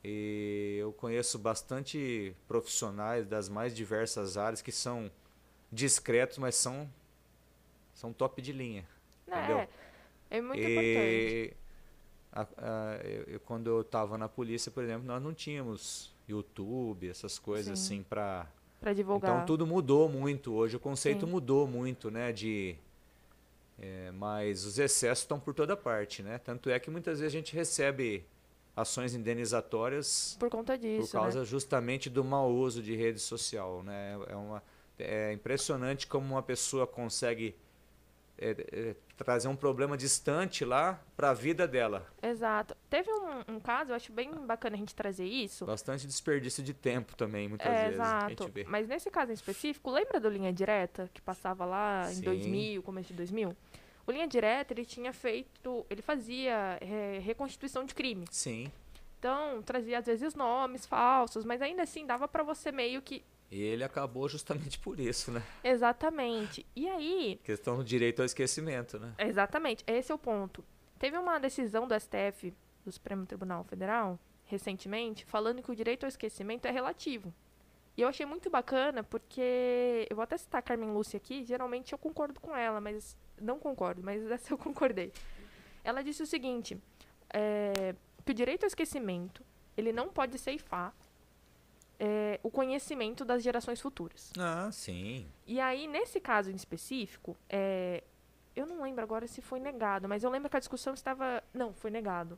E eu conheço bastante profissionais das mais diversas áreas que são discretos, mas são são top de linha. É, entendeu? é muito e, importante. A, a, eu, quando eu estava na polícia, por exemplo, nós não tínhamos YouTube, essas coisas Sim. assim para para divulgar. Então tudo mudou muito hoje, o conceito Sim. mudou muito, né, de é, mas os excessos estão por toda parte, né? Tanto é que muitas vezes a gente recebe ações indenizatórias por conta disso, por causa né? justamente do mau uso de rede social, né? É uma é impressionante como uma pessoa consegue é, é, trazer um problema distante lá para a vida dela. Exato. Teve um, um, caso, eu acho bem bacana a gente trazer isso. Bastante desperdício de tempo também, muitas é, vezes. Exato. Mas nesse caso em específico, lembra do Linha Direta, que passava lá em Sim. 2000, começo de 2000? O Linha Direta, ele tinha feito, ele fazia é, reconstituição de crime. Sim. Então, trazia às vezes nomes falsos, mas ainda assim dava para você meio que e ele acabou justamente por isso, né? Exatamente. E aí. Questão do direito ao esquecimento, né? Exatamente. Esse é o ponto. Teve uma decisão do STF, do Supremo Tribunal Federal, recentemente, falando que o direito ao esquecimento é relativo. E eu achei muito bacana porque. Eu vou até citar a Carmen Lúcia aqui, geralmente eu concordo com ela, mas. Não concordo, mas (laughs) dessa eu concordei. Ela disse o seguinte: é, que o direito ao esquecimento ele não pode ceifar é, o conhecimento das gerações futuras. Ah, sim. E aí, nesse caso em específico, é, eu não lembro agora se foi negado, mas eu lembro que a discussão estava. Não, foi negado.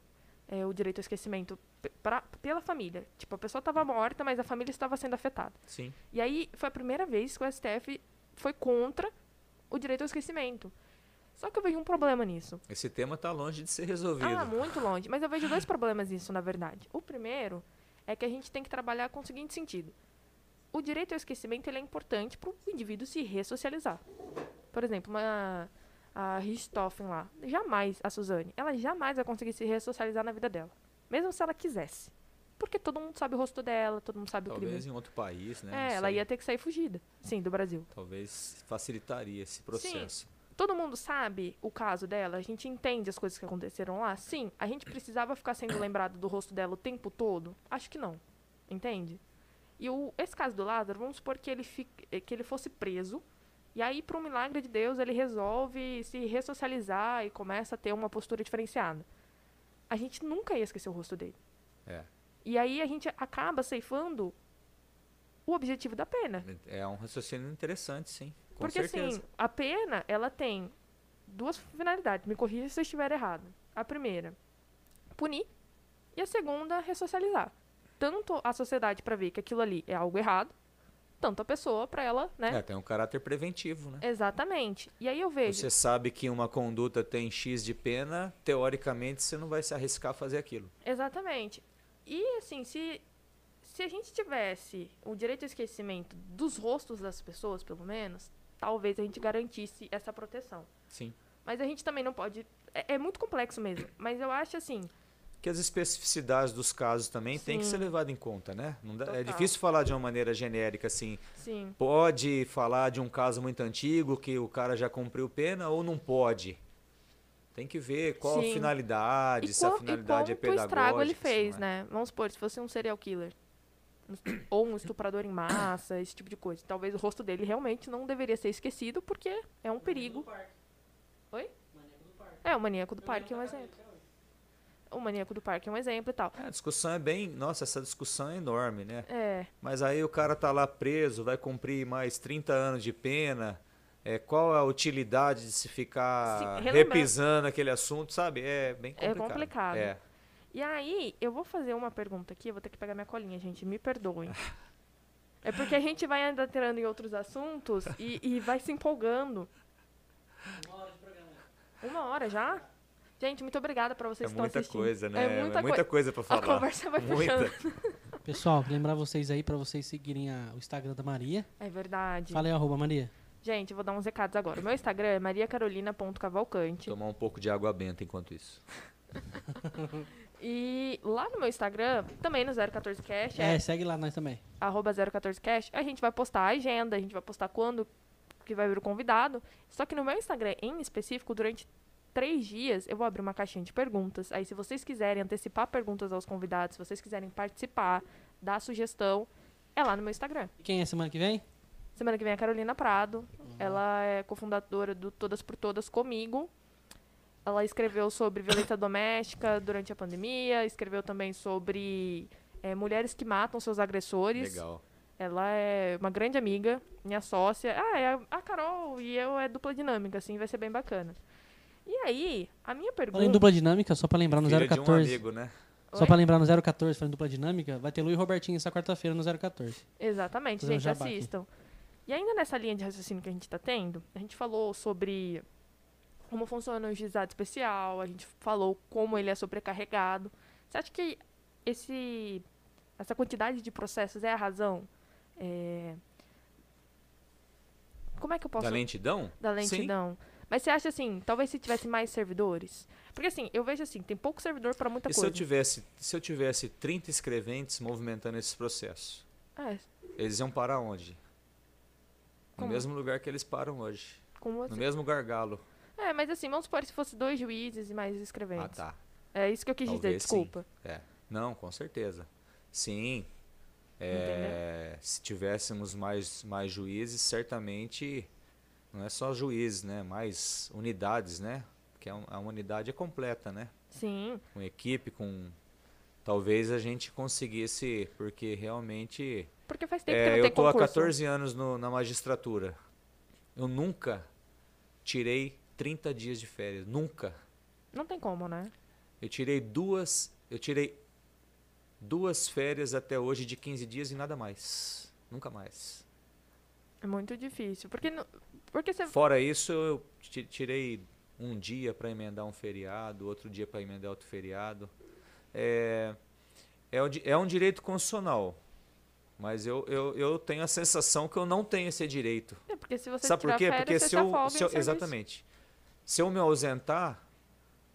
É, o direito ao esquecimento pra, pela família. Tipo, a pessoa estava morta, mas a família estava sendo afetada. Sim. E aí foi a primeira vez que o STF foi contra o direito ao esquecimento. Só que eu vejo um problema nisso. Esse tema está longe de ser resolvido. Ah, muito longe. Mas eu vejo dois problemas nisso, na verdade. O primeiro é que a gente tem que trabalhar com o seguinte sentido. O direito ao esquecimento ele é importante para o indivíduo se ressocializar. Por exemplo, uma, a Richthofen lá, jamais, a Suzane, ela jamais vai conseguir se ressocializar na vida dela. Mesmo se ela quisesse. Porque todo mundo sabe o rosto dela, todo mundo sabe Talvez o crime. Talvez em outro país, né? É, ela ia ter que sair fugida, sim, do Brasil. Talvez facilitaria esse processo. Sim. Todo mundo sabe o caso dela? A gente entende as coisas que aconteceram lá? Sim. A gente precisava ficar sendo (coughs) lembrado do rosto dela o tempo todo? Acho que não. Entende? E o, esse caso do Lázaro, vamos supor que ele, fique, que ele fosse preso. E aí, por um milagre de Deus, ele resolve se ressocializar e começa a ter uma postura diferenciada. A gente nunca ia esquecer o rosto dele. É. E aí a gente acaba ceifando o objetivo da pena. É um raciocínio interessante, sim. Com Porque certeza. assim, a pena, ela tem duas finalidades. Me corrija se eu estiver errado. A primeira, punir. E a segunda, ressocializar. Tanto a sociedade para ver que aquilo ali é algo errado, tanto a pessoa para ela, né? É, tem um caráter preventivo, né? Exatamente. E aí eu vejo. Você sabe que uma conduta tem X de pena, teoricamente você não vai se arriscar a fazer aquilo. Exatamente. E assim, se se a gente tivesse o direito ao esquecimento dos rostos das pessoas, pelo menos, talvez a gente garantisse essa proteção. Sim. Mas a gente também não pode. É, é muito complexo mesmo. Mas eu acho assim. Que as especificidades dos casos também têm que ser Sim. levadas em conta, né? Não dá- é difícil falar de uma maneira genérica assim. Sim. Pode falar de um caso muito antigo que o cara já cumpriu pena ou não pode? Tem que ver qual Sim. a finalidade, E, se a qual, e finalidade é pedagógica. estrago ele se fez, não é. né? Vamos supor, se fosse um serial killer. Ou um estuprador em massa, esse tipo de coisa. Talvez o rosto dele realmente não deveria ser esquecido, porque é um perigo. Oi? É, o maníaco do parque é um exemplo. O maníaco do parque é um exemplo e tal. É, a discussão é bem. Nossa, essa discussão é enorme, né? É, Mas aí o cara tá lá preso, vai cumprir mais 30 anos de pena. É, qual a utilidade de se ficar relembrar- repisando aquele assunto, sabe? É bem É complicado. complicado. É. E aí, eu vou fazer uma pergunta aqui, eu vou ter que pegar minha colinha, gente, me perdoem. (laughs) É porque a gente vai ainda entrando em outros assuntos e, e vai se empolgando. Uma hora já? Gente, muito obrigada pra vocês É que estão muita assistindo. coisa, né? É muita, muita coi- coisa pra A falar. conversa vai Muita. (laughs) Pessoal, lembrar vocês aí pra vocês seguirem a- o Instagram da Maria. É verdade. Fala aí, arroba Maria. Gente, eu vou dar uns recados agora. O meu Instagram é mariacarolina.cavalcante. Tomar um pouco de água benta enquanto isso. (laughs) E lá no meu Instagram, também no 014cast, É, é, segue lá nós também. arroba 014cast, a gente vai postar a agenda, a gente vai postar quando que vai vir o convidado. Só que no meu Instagram, em específico, durante três dias, eu vou abrir uma caixinha de perguntas. Aí, se vocês quiserem antecipar perguntas aos convidados, se vocês quiserem participar, dar sugestão, é lá no meu Instagram. E quem é semana que vem? Semana que vem é a Carolina Prado. Ela é cofundadora do Todas por Todas comigo. Ela escreveu sobre violência (coughs) doméstica durante a pandemia, escreveu também sobre eh, mulheres que matam seus agressores. Legal. Ela é uma grande amiga, minha sócia. Ah, é a Carol e eu é dupla dinâmica, assim, vai ser bem bacana. E aí, a minha pergunta. Falando em dupla dinâmica, só pra lembrar no Filha de um 014. amigo, né? Só Oi? pra lembrar no 014, falando em dupla dinâmica, vai ter Lu e Robertinho essa quarta-feira no 014. Exatamente, um gente, aqui. assistam. E ainda nessa linha de raciocínio que a gente está tendo, a gente falou sobre como funciona o juizado especial, a gente falou como ele é sobrecarregado. Você acha que esse, essa quantidade de processos é a razão? É, Como é que eu posso... Da lentidão? da Sim. Mas você acha assim, talvez se tivesse mais servidores? Porque assim, eu vejo assim, tem pouco servidor para muita E se eu coisa. tivesse, se eu tivesse 30 escreventes movimentando esse processo, É, eles iam parar onde? No Como? mesmo lugar que eles param hoje. como No mesmo gargalo. É, mas assim, vamos supor se fosse dois juízes e mais Ah, escreventes. tá. É isso que eu quis dizer, Talvez sim. desculpa. É. Não, com certeza. Sim. É, se tivéssemos mais, mais juízes, certamente não é só juízes, né? Mais unidades, né? Porque a, a unidade é completa, né? Sim, Com equipe, com. Talvez a gente conseguisse, porque realmente. porque faz tempo que É, não eu tem estou há concurso. 14 anos no- na magistratura. Eu nunca tirei 30 dias de férias. Nunca. Não tem como, né? Eu tirei duas. Eu tirei duas férias até hoje de 15 dias e nada mais. Nunca mais. É muito difícil. Porque, porque você... Fora isso, eu ti- tirei um dia para emendar um feriado, outro dia para emendar outro feriado. É, é, é um direito constitucional. Mas eu, eu, eu tenho a sensação que eu não tenho esse direito. É, porque se você Sabe por quê? férias, Porque você se eu, se eu- exatamente. Se eu me ausentar,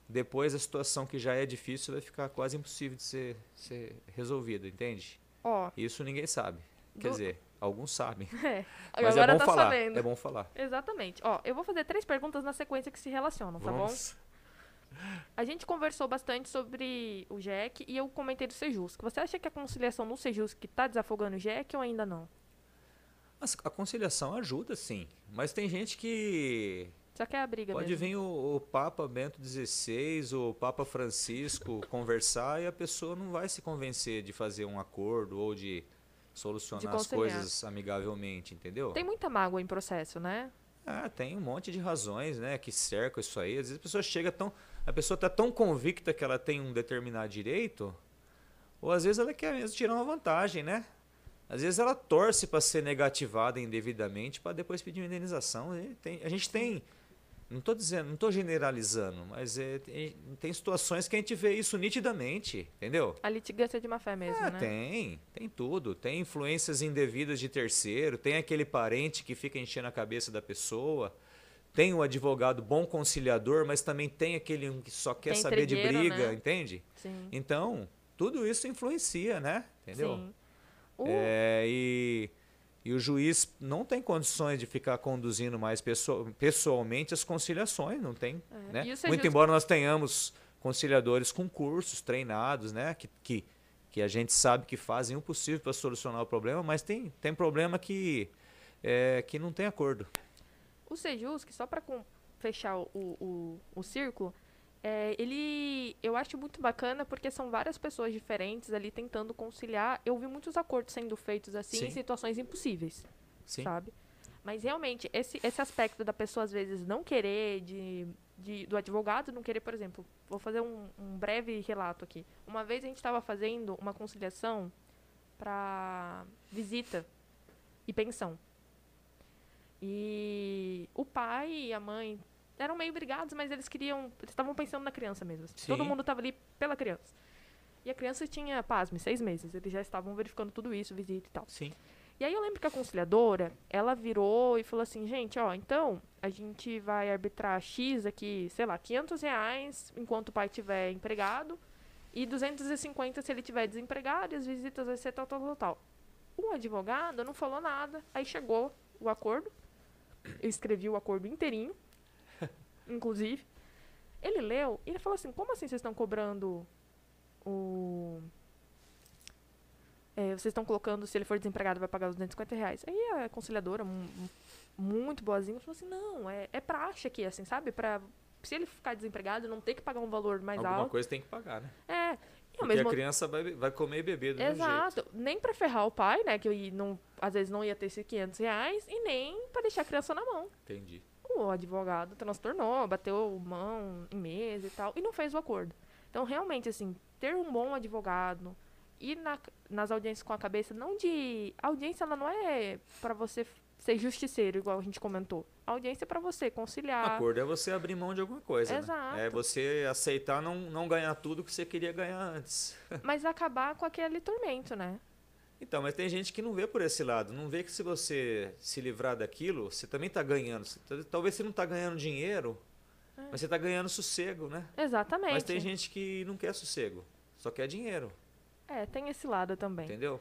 depois a situação que já é difícil vai ficar quase impossível de ser, ser resolvida, entende? Ó, Isso ninguém sabe. Quer Do- dizer, alguns sabem. (laughs) é. Mas Agora é bom tá falar. sabendo. É bom falar. Exatamente. Ó, eu vou fazer três perguntas na sequência que se relacionam, tá bom? Vamos. A gente conversou bastante sobre o JEC e eu comentei do Sejusc. Você acha que a conciliação no Sejusc tá desafogando o JEC ou ainda não? A conciliação ajuda, sim. Mas tem gente que. Só que é a briga Pode mesmo. vir o, o Papa Bento XVI, o Papa Francisco conversar e a pessoa não vai se convencer de fazer um acordo ou de solucionar as coisas amigavelmente, entendeu? Tem muita mágoa em processo, né? Ah, tem um monte de razões, né, que cercam isso aí. Às vezes a pessoa chega tão, a pessoa tá tão convicta que ela tem um determinado direito, ou às vezes ela quer mesmo tirar uma vantagem, né? Às vezes ela torce para ser negativada indevidamente para depois pedir uma indenização. E tem- a gente tem, não estou dizendo, não estou generalizando, mas é, tem, tem situações que a gente vê isso nitidamente, entendeu? A litigância de má fé mesmo, Ah, né? tem, tem tudo. Tem influências indevidas de terceiro, tem aquele parente que fica enchendo a cabeça da pessoa, tem o advogado bom conciliador, mas também tem aquele que só quer Tem saber de briga, né? entende? Sim. Então, tudo isso influencia, né? Entendeu? Sim. O- É, e, e o juiz não tem condições de ficar conduzindo mais pessoa- pessoalmente as conciliações, não tem. É, né? Muito embora nós tenhamos conciliadores com cursos treinados, né? Que, que, que a gente sabe que fazem o possível para solucionar o problema, mas tem, tem problema que, é, que não tem acordo. O Sejus, que só para fechar o, o, o círculo, é, ele eu acho muito bacana porque são várias pessoas diferentes ali tentando conciliar. Eu vi muitos acordos sendo feitos assim Sim. em situações impossíveis, Sim. sabe? Mas realmente, esse, esse aspecto da pessoa às vezes não querer, de, de- do advogado não querer, por exemplo, vou fazer um, um breve relato aqui. Uma vez a gente estava fazendo uma conciliação para visita e pensão. E o pai e a mãe eram meio brigados, mas eles queriam. Eles estavam pensando na criança mesmo. assim. Todo mundo estava ali pela criança. E a criança tinha, pasme, seis meses. Eles já estavam verificando tudo isso, visita e tal. Sim. E aí eu lembro que a conciliadora, ela virou e falou assim, gente, ó, então a gente vai arbitrar X aqui, sei lá, 500 reais enquanto o pai tiver empregado e 250 se ele tiver desempregado e as visitas vai ser tal, tal, tal, tal. O advogado não falou nada, aí chegou o acordo, eu escrevi o acordo inteirinho, inclusive. Ele leu e ele falou assim, como assim vocês estão cobrando o... É, vocês estão colocando, se ele for desempregado, vai pagar os 250 reais. Aí a conciliadora, mu- mu- muito boazinha, falou assim, não, é, é praxe aqui, assim, sabe? Pra, se ele ficar desempregado, não ter que pagar um valor mais Alguma alto. coisa tem que pagar, né? É. E Porque mesmo a criança vai, vai comer e beber do mesmo jeito. Exato. Nem pra ferrar o pai, né? Que não, às vezes não ia ter esses 500 reais. E nem pra deixar a criança na mão. Entendi. O advogado transtornou, bateu mão em mesa e tal. E não fez o acordo. Então, realmente, assim, ter um bom advogado... Ir na, nas audiências com a cabeça, não de... A audiência, ela não é pra você ser justiceiro, igual a gente comentou. A audiência é pra você conciliar. Acordo é você abrir mão de alguma coisa. né? Exato. É você aceitar não, não ganhar tudo que você queria ganhar antes. Mas acabar com aquele tormento, né? Então, mas tem gente que não vê por esse lado. Não vê que se você se livrar daquilo, você também está ganhando. Tá- Talvez você não está ganhando dinheiro, mas você está ganhando sossego, né? Exatamente. Mas tem gente que não quer sossego, só quer dinheiro, É, tem esse lado também. entendeu?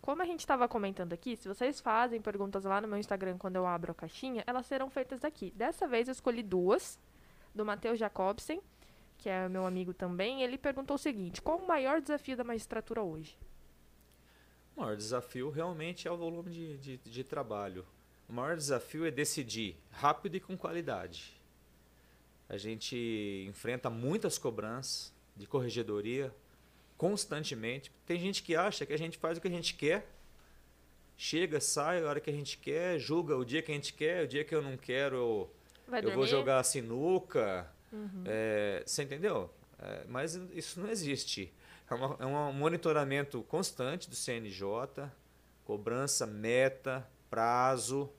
Como a gente estava comentando aqui, se vocês fazem perguntas lá no meu Instagram quando eu abro a caixinha, elas serão feitas aqui. Dessa vez eu escolhi duas, do Matheus Jacobsen, que é meu amigo também. Ele perguntou o seguinte: qual o maior desafio da magistratura hoje? O maior desafio realmente é o volume de, de, de trabalho. O maior desafio é decidir rápido e com qualidade. A gente enfrenta muitas cobranças de corregedoria constantemente. Tem gente que acha que a gente faz o que a gente quer, chega, sai a hora que a gente quer, julga o dia que a gente quer, o dia que eu não quero, eu, Vai eu vou jogar sinuca. Uhum. É, você entendeu? É, mas isso não existe. É, uma- é um monitoramento constante do CNJ, cobrança, meta, prazo.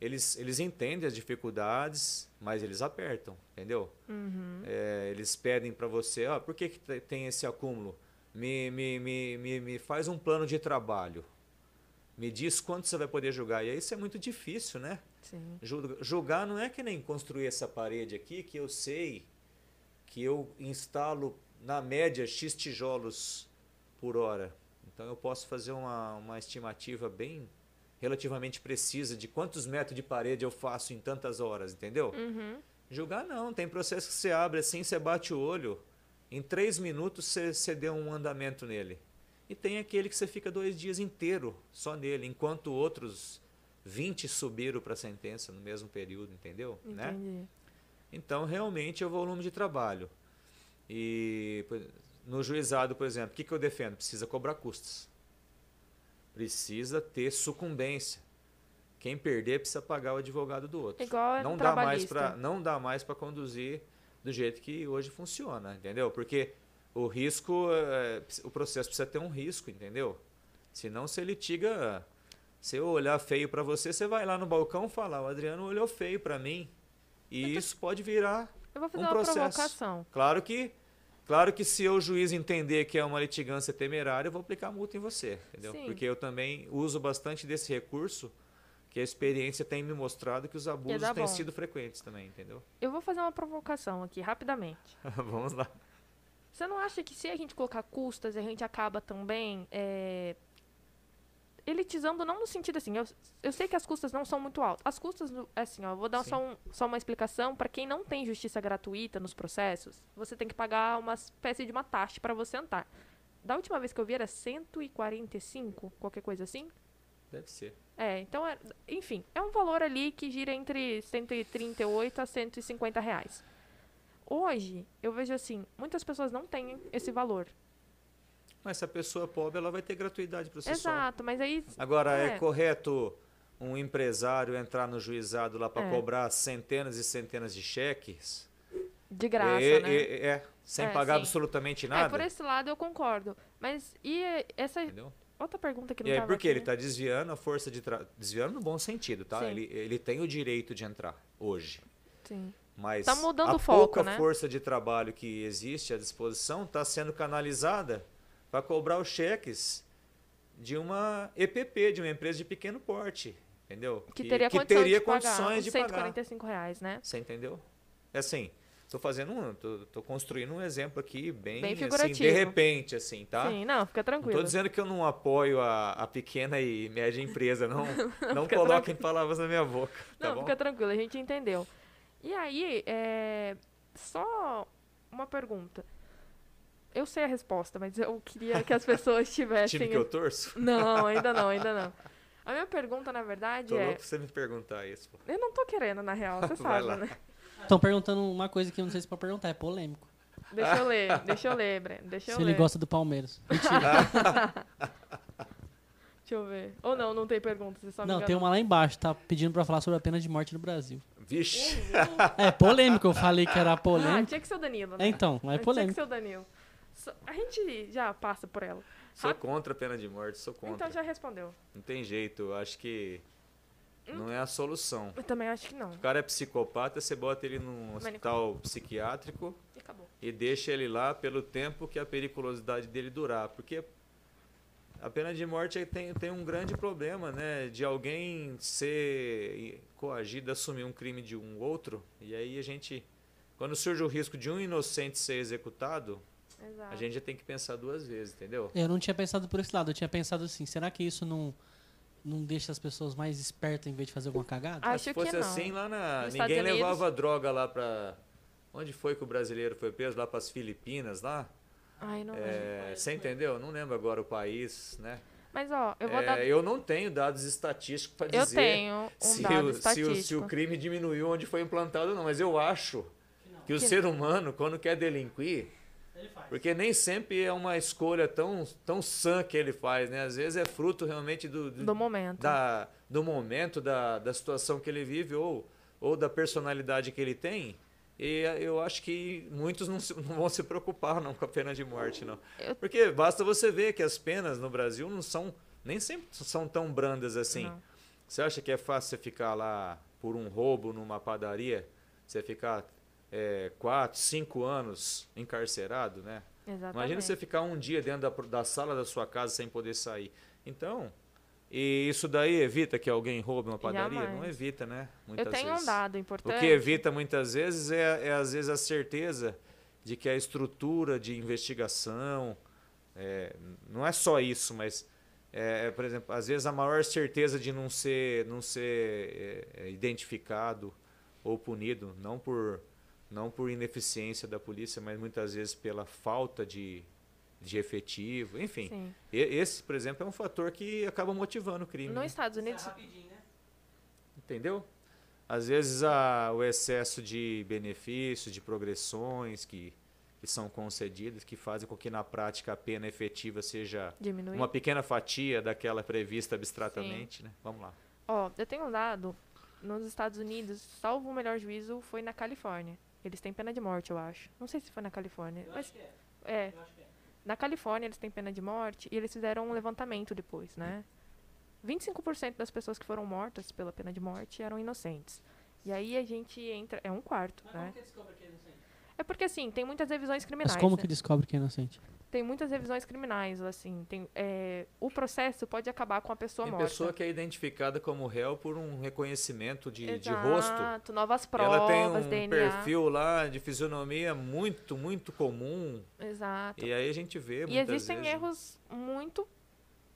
Eles, eles entendem as dificuldades, mas eles apertam, entendeu? Uhum. É, eles pedem para você, ó, por que, que te- tem esse acúmulo? Me, me, me, me, me faz um plano de trabalho. Me diz quanto você vai poder julgar. E aí isso é muito difícil, né? Sim. Julga- Julgar não é que nem construir essa parede aqui, que eu sei que eu instalo, na média, X tijolos por hora. Então eu posso fazer uma, uma estimativa bem relativamente precisa de quantos metros de parede eu faço em tantas horas, entendeu? Uhum. Julgar não, tem processo que você abre assim, você bate o olho, em três minutos você, você deu um andamento nele. E tem aquele que você fica dois dias inteiro só nele, enquanto outros 20 subiram para a sentença no mesmo período, entendeu? Né? Entendi. Então, realmente é o volume de trabalho. E no juizado, por exemplo, o que, que eu defendo? Precisa cobrar custas. Precisa ter sucumbência. Quem perder precisa pagar o advogado do outro. Igual é não dá mais para não dá mais para conduzir do jeito que hoje funciona, entendeu? Porque o risco, é, o processo precisa ter um risco, entendeu? Senão você litiga, se eu olhar feio para você, você vai lá no balcão falar, o Adriano olhou feio para mim. E isso pode virar Eu vou fazer um uma processo. provocação. Claro que, claro que se eu juiz entender que é uma litigância temerária, eu vou aplicar multa em você, entendeu? Sim. Porque eu também uso bastante desse recurso, que a experiência tem me mostrado que os abusos têm bom. sido frequentes também, entendeu? Eu vou fazer uma provocação aqui, rapidamente. (laughs) Vamos lá. Você não acha que se a gente colocar custas, a gente acaba também é, elitizando, não no sentido assim, eu, eu sei que as custas não são muito altas. As custas, no- assim, ó, vou dar Sim. só, um- só uma explicação. Para quem não tem justiça gratuita nos processos, você tem que pagar uma espécie de uma taxa para você entrar. Da última vez que eu vi era 145, qualquer coisa assim. Deve ser. É, então, é, enfim, é um valor ali que gira entre 138 a 150 reais. Hoje, eu vejo assim, muitas pessoas não têm esse valor. Mas se a pessoa é pobre, ela vai ter gratuidade só. Exato, mas aí. Agora, é. É. correto um empresário entrar no juizado lá para É. cobrar centenas e centenas de cheques? De graça, é, né? é- é, sem É, pagar sim. absolutamente É, nada? por esse lado eu concordo. Mas e eh, essa Entendeu? outra pergunta que não E aí, porque aqui, ele né? está desviando a força de tra... desviando no bom sentido, tá? Sim. Ele, ele tem o direito de entrar hoje. Sim. Mas Tá mudando a o foco, pouca né? força de trabalho que existe à disposição está sendo canalizada para cobrar os cheques de uma EPP, de uma empresa de pequeno porte, entendeu? Que teria condição teria de pagar condições de pagar. 145 reais, né? Você entendeu? É assim, tô fazendo um, tô, tô construindo um exemplo aqui bem, Bem assim, figurativo. de repente, assim, tá? Sim, não, fica Não tranquilo. tô dizendo que eu não apoio a, a pequena e média empresa, não, (laughs) não Fica coloquem palavras na minha boca, tá não, bom? fica tranquilo, a gente entendeu. E aí, é, só uma pergunta. Eu sei a resposta, mas eu queria que as pessoas (laughs) tivessem. Time que eu torço? (laughs) Não, ainda não, ainda não. A minha pergunta, na verdade, Tô é. louco pra você me perguntar isso. Eu não tô querendo, na real, você (laughs) sabe, lá. né? Estão perguntando uma coisa que eu não sei se pode perguntar, é polêmico. Deixa eu ler, deixa eu ler, Breno. Deixa eu se ler. ele gosta do Palmeiras. Mentira. Deixa eu ver. Ou não, não tem perguntas, você só me não, tem uma lá embaixo, tá pedindo pra falar sobre a pena de morte no Brasil. Vixe, É polêmico, eu falei que era Ah, polêmico. tinha que ser o Danilo, né? É, então, é Tinha que polêmico. ser o Danilo. A gente já passa por ela. sou contra a pena de morte, sou contra. Então já respondeu. Não tem jeito, acho que Hum. não é a solução. Eu também acho que não. O cara é psicopata, você bota ele num hospital psiquiátrico E acabou. e deixa ele lá pelo tempo que a periculosidade dele durar. Porque a pena de morte aí tem, tem um grande problema, né? De alguém ser coagido a assumir um crime de um outro. E aí a gente. Quando surge o risco de um inocente ser executado, Exato. a gente já tem que pensar duas vezes, entendeu? Eu não tinha pensado por esse lado, eu tinha pensado assim, será que isso não, não deixa as pessoas mais espertas em vez de fazer alguma cagada? Ah, Se Acho fosse que não. assim, lá na. Nos Ninguém Estados Unidos- levava droga lá pra. Onde foi que o brasileiro foi preso? Lá pras Filipinas, lá? Ai, não lembro. É, você entendeu? Não lembro agora o país, né? Mas, ó, eu vou É, dar... eu não tenho dados estatísticos para Eu dizer tenho um se, dado o, se, o, estatístico. se o crime diminuiu onde foi implantado ou não, mas eu acho que o Que- ser humano, quando quer delinquir, porque nem sempre é uma escolha tão, tão sã que ele faz, né? Às vezes é fruto realmente do, do, Do momento. da, do momento, da, da situação que ele vive ou, ou da personalidade que ele tem. E eu acho que muitos não, se- (laughs) não vão se preocupar não com a pena de morte, não. Eu- Porque basta você ver que as penas no Brasil não são, nem sempre são tão brandas assim. Não. Você acha que é fácil você ficar lá por um roubo numa padaria? Você ficar é, quatro, cinco anos encarcerado, né? Exatamente. Imagina você ficar um dia dentro da, da sala da sua casa sem poder sair. Então, e isso daí evita que alguém roube uma padaria? Jamais. Não evita, né? Muitas Eu tenho vezes. um dado O importante. que evita muitas vezes é, é, às vezes, a certeza de que a estrutura de investigação, é, não é só isso, mas, é, por exemplo, às vezes a maior certeza de não ser, não ser é, é, identificado ou punido, não por, não por ineficiência da polícia, mas muitas vezes pela falta de, de efetivo, enfim. Sim. E- Esse, por exemplo, é um fator que acaba motivando o crime. Nos né? Estados Unidos, Entendeu? Às vezes a, o excesso de benefícios, de progressões que, que são concedidas, que fazem com que na prática a pena efetiva seja diminui. uma pequena fatia daquela prevista abstratamente. Né? Vamos lá. Ó, eu tenho um dado. Nos Estados Unidos, salvo o melhor juízo, foi na Califórnia. Eles têm pena de morte, eu acho. Não sei se foi na Califórnia. mas é. Na Califórnia, eles têm pena de morte e eles fizeram um levantamento depois, né? 25% das pessoas que foram mortas pela pena de morte eram inocentes. E aí a gente entra. É um quarto, né? É porque, assim, tem muitas revisões criminais. Mas como né? que descobre que é inocente? Tem muitas revisões criminais, assim. Tem, é, o processo pode acabar com a pessoa Tem morta. pessoa que é identificada como réu por um reconhecimento de, de Exato, rosto. novas provas, Ela tem um DNA. perfil lá de fisionomia muito, muito comum. Exato. E aí a gente vê E muitas existem vezes. erros muito.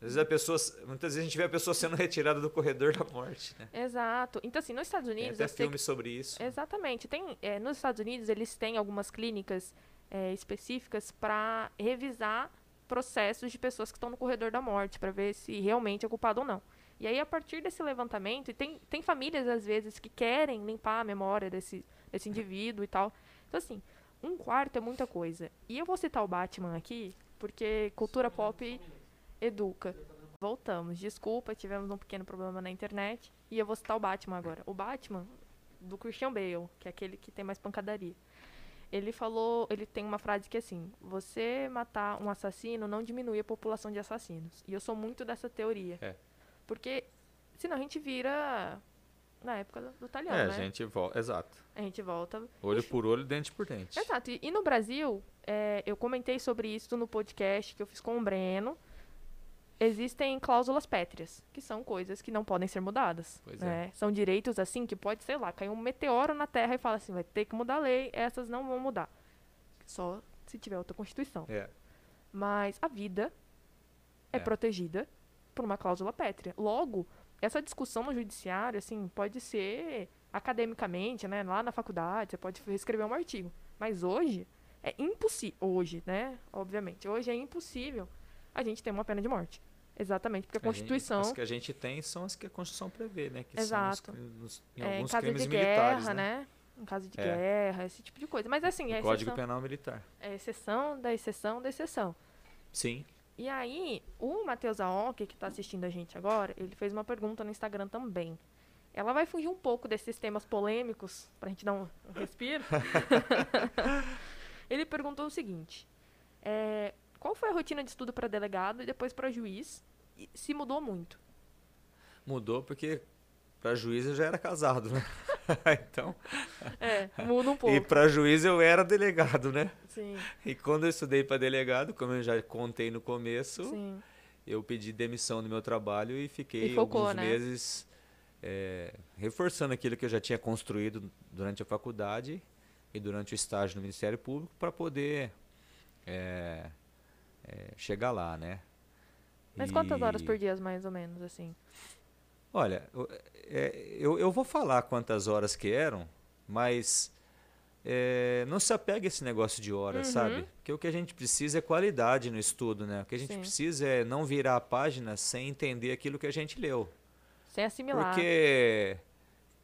Às vezes a pessoa, muitas vezes a gente vê a pessoa sendo (laughs) retirada do corredor da morte, né? Exato. Então, assim, nos Estados Tem Unidos. até eu sei filme sobre isso. Exatamente. Tem, é, nos Estados Unidos, eles têm algumas clínicas é, específicas para revisar processos de pessoas que estão no corredor da morte, para ver se realmente é culpado ou não. E aí, a partir desse levantamento, e tem, tem famílias, às vezes, que querem limpar a memória desse, desse indivíduo e tal. Então, assim, um quarto é muita coisa. E eu vou citar o Batman aqui, porque cultura pop educa. Voltamos. Desculpa, tivemos um pequeno problema na internet. E eu vou citar o Batman agora. O Batman, do Christian Bale, que é aquele que tem mais pancadaria. Ele falou, ele tem uma frase que é assim: você matar um assassino não diminui a população de assassinos. E eu sou muito dessa teoria. É. Porque senão a gente vira na época do, do talhão, É, a né? gente volta. Exato. A gente volta. Olho por olho, dente por dente. Exato. E, e no Brasil, é, eu comentei sobre isso no podcast que eu fiz com o Breno. Existem cláusulas pétreas, que são coisas que não podem ser mudadas. Né? São direitos assim que pode, sei lá, cair um meteoro na Terra e fala assim, vai ter que mudar a lei, essas não vão mudar. Só se tiver outra constituição. É. Mas a vida é, É. protegida por uma cláusula pétrea. Logo, essa discussão no judiciário, assim, pode ser academicamente, né? Lá na faculdade, você pode escrever um artigo. Mas hoje é impossível. Hoje, né? Obviamente. Hoje é impossível a gente ter uma pena de morte. Exatamente, porque a A gente- Constituição. as que a gente tem são as que a Constituição prevê, né? Que Exato. são os, em é, em alguns caso crimes de militares, guerra, né? né? Em caso de É. guerra, esse tipo de coisa. Mas assim, é Código Penal Militar. é exceção da exceção da exceção. Sim. E aí, o Matheus Aoki, que está assistindo a gente agora, ele fez uma pergunta no Instagram também. Ela vai fugir um pouco desses temas polêmicos, pra gente dar um, um respiro. (laughs) (laughs) ele perguntou o seguinte: é, qual foi a rotina de estudo para delegado e depois para juiz? E se mudou muito? Mudou porque para juiz eu já era casado, né? (laughs) então, É, muda um (laughs) e pouco. para juiz eu era delegado, né? Sim, E quando eu estudei para delegado, como eu já contei no começo, sim. eu pedi demissão do meu trabalho e fiquei E focou, alguns né? meses é, reforçando aquilo que eu já tinha construído durante a faculdade e durante o estágio no Ministério Público para poder é, é, chegar lá, né? Mas quantas horas E- por dia, mais ou menos, assim? Olha, é, eu, eu vou falar quantas horas que eram, mas é, não se apegue a esse negócio de horas, Uhum. sabe? Porque o que a gente precisa é qualidade no estudo, né? O que a gente Sim. precisa é não virar a página sem entender aquilo que a gente leu. Sem assimilar. Porque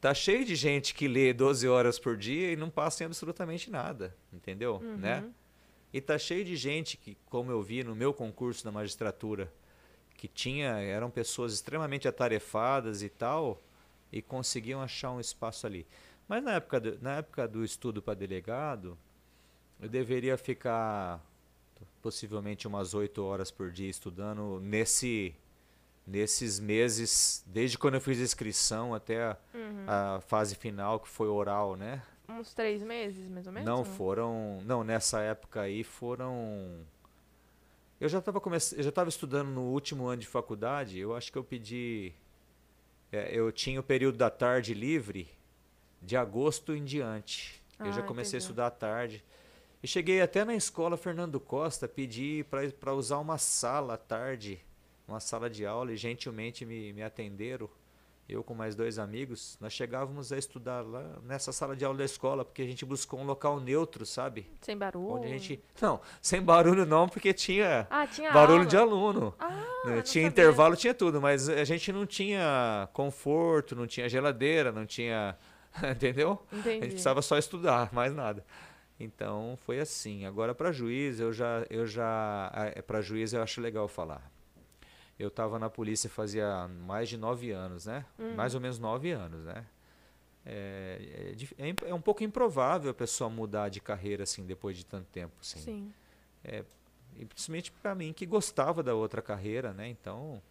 tá cheio de gente que lê 12 horas por dia e não passa em absolutamente nada, entendeu? Uhum. Né? E tá cheio de gente que, como eu vi no meu concurso da magistratura, que tinha, eram pessoas extremamente atarefadas e tal, e conseguiam achar um espaço ali. Mas na época do, na época do estudo para delegado, eu deveria ficar possivelmente umas 8 horas por dia estudando nesse nesses meses, desde quando eu fiz a inscrição até a, Uhum. a fase final, que foi oral, né? Uns três meses, mais ou menos? Não foram. Não, nessa época aí foram. Eu já estava comece... eu já estava estudando no último ano de faculdade. Eu acho que eu pedi. é, eu tinha o período da tarde livre de agosto em diante. eu já Ah, comecei a entendi. estudar à tarde. E cheguei até na escola Fernando Costa, pedi para usar uma sala à tarde, uma sala de aula, e gentilmente me, me atenderam. Eu com mais dois amigos, nós chegávamos a estudar lá nessa sala de aula da escola, porque a gente buscou um local neutro, sabe? Sem barulho? Onde a gente. Não, sem barulho não, porque tinha Ah, tinha barulho aula. de aluno. Ah, né? não tinha intervalo, tinha tudo, mas a gente não tinha conforto, não tinha geladeira, não tinha. (laughs) Entendeu? A Entendi. gente precisava só estudar, mais nada. Então foi assim. Agora para juiz eu já eu já para juiz eu acho legal falar. Eu estava na polícia fazia mais de nove anos, né? Uhum. Mais ou menos nove anos, né? É, é é é um pouco improvável a pessoa mudar de carreira assim depois de tanto tempo, assim. Sim. E principalmente para mim que gostava da outra carreira, né? Então,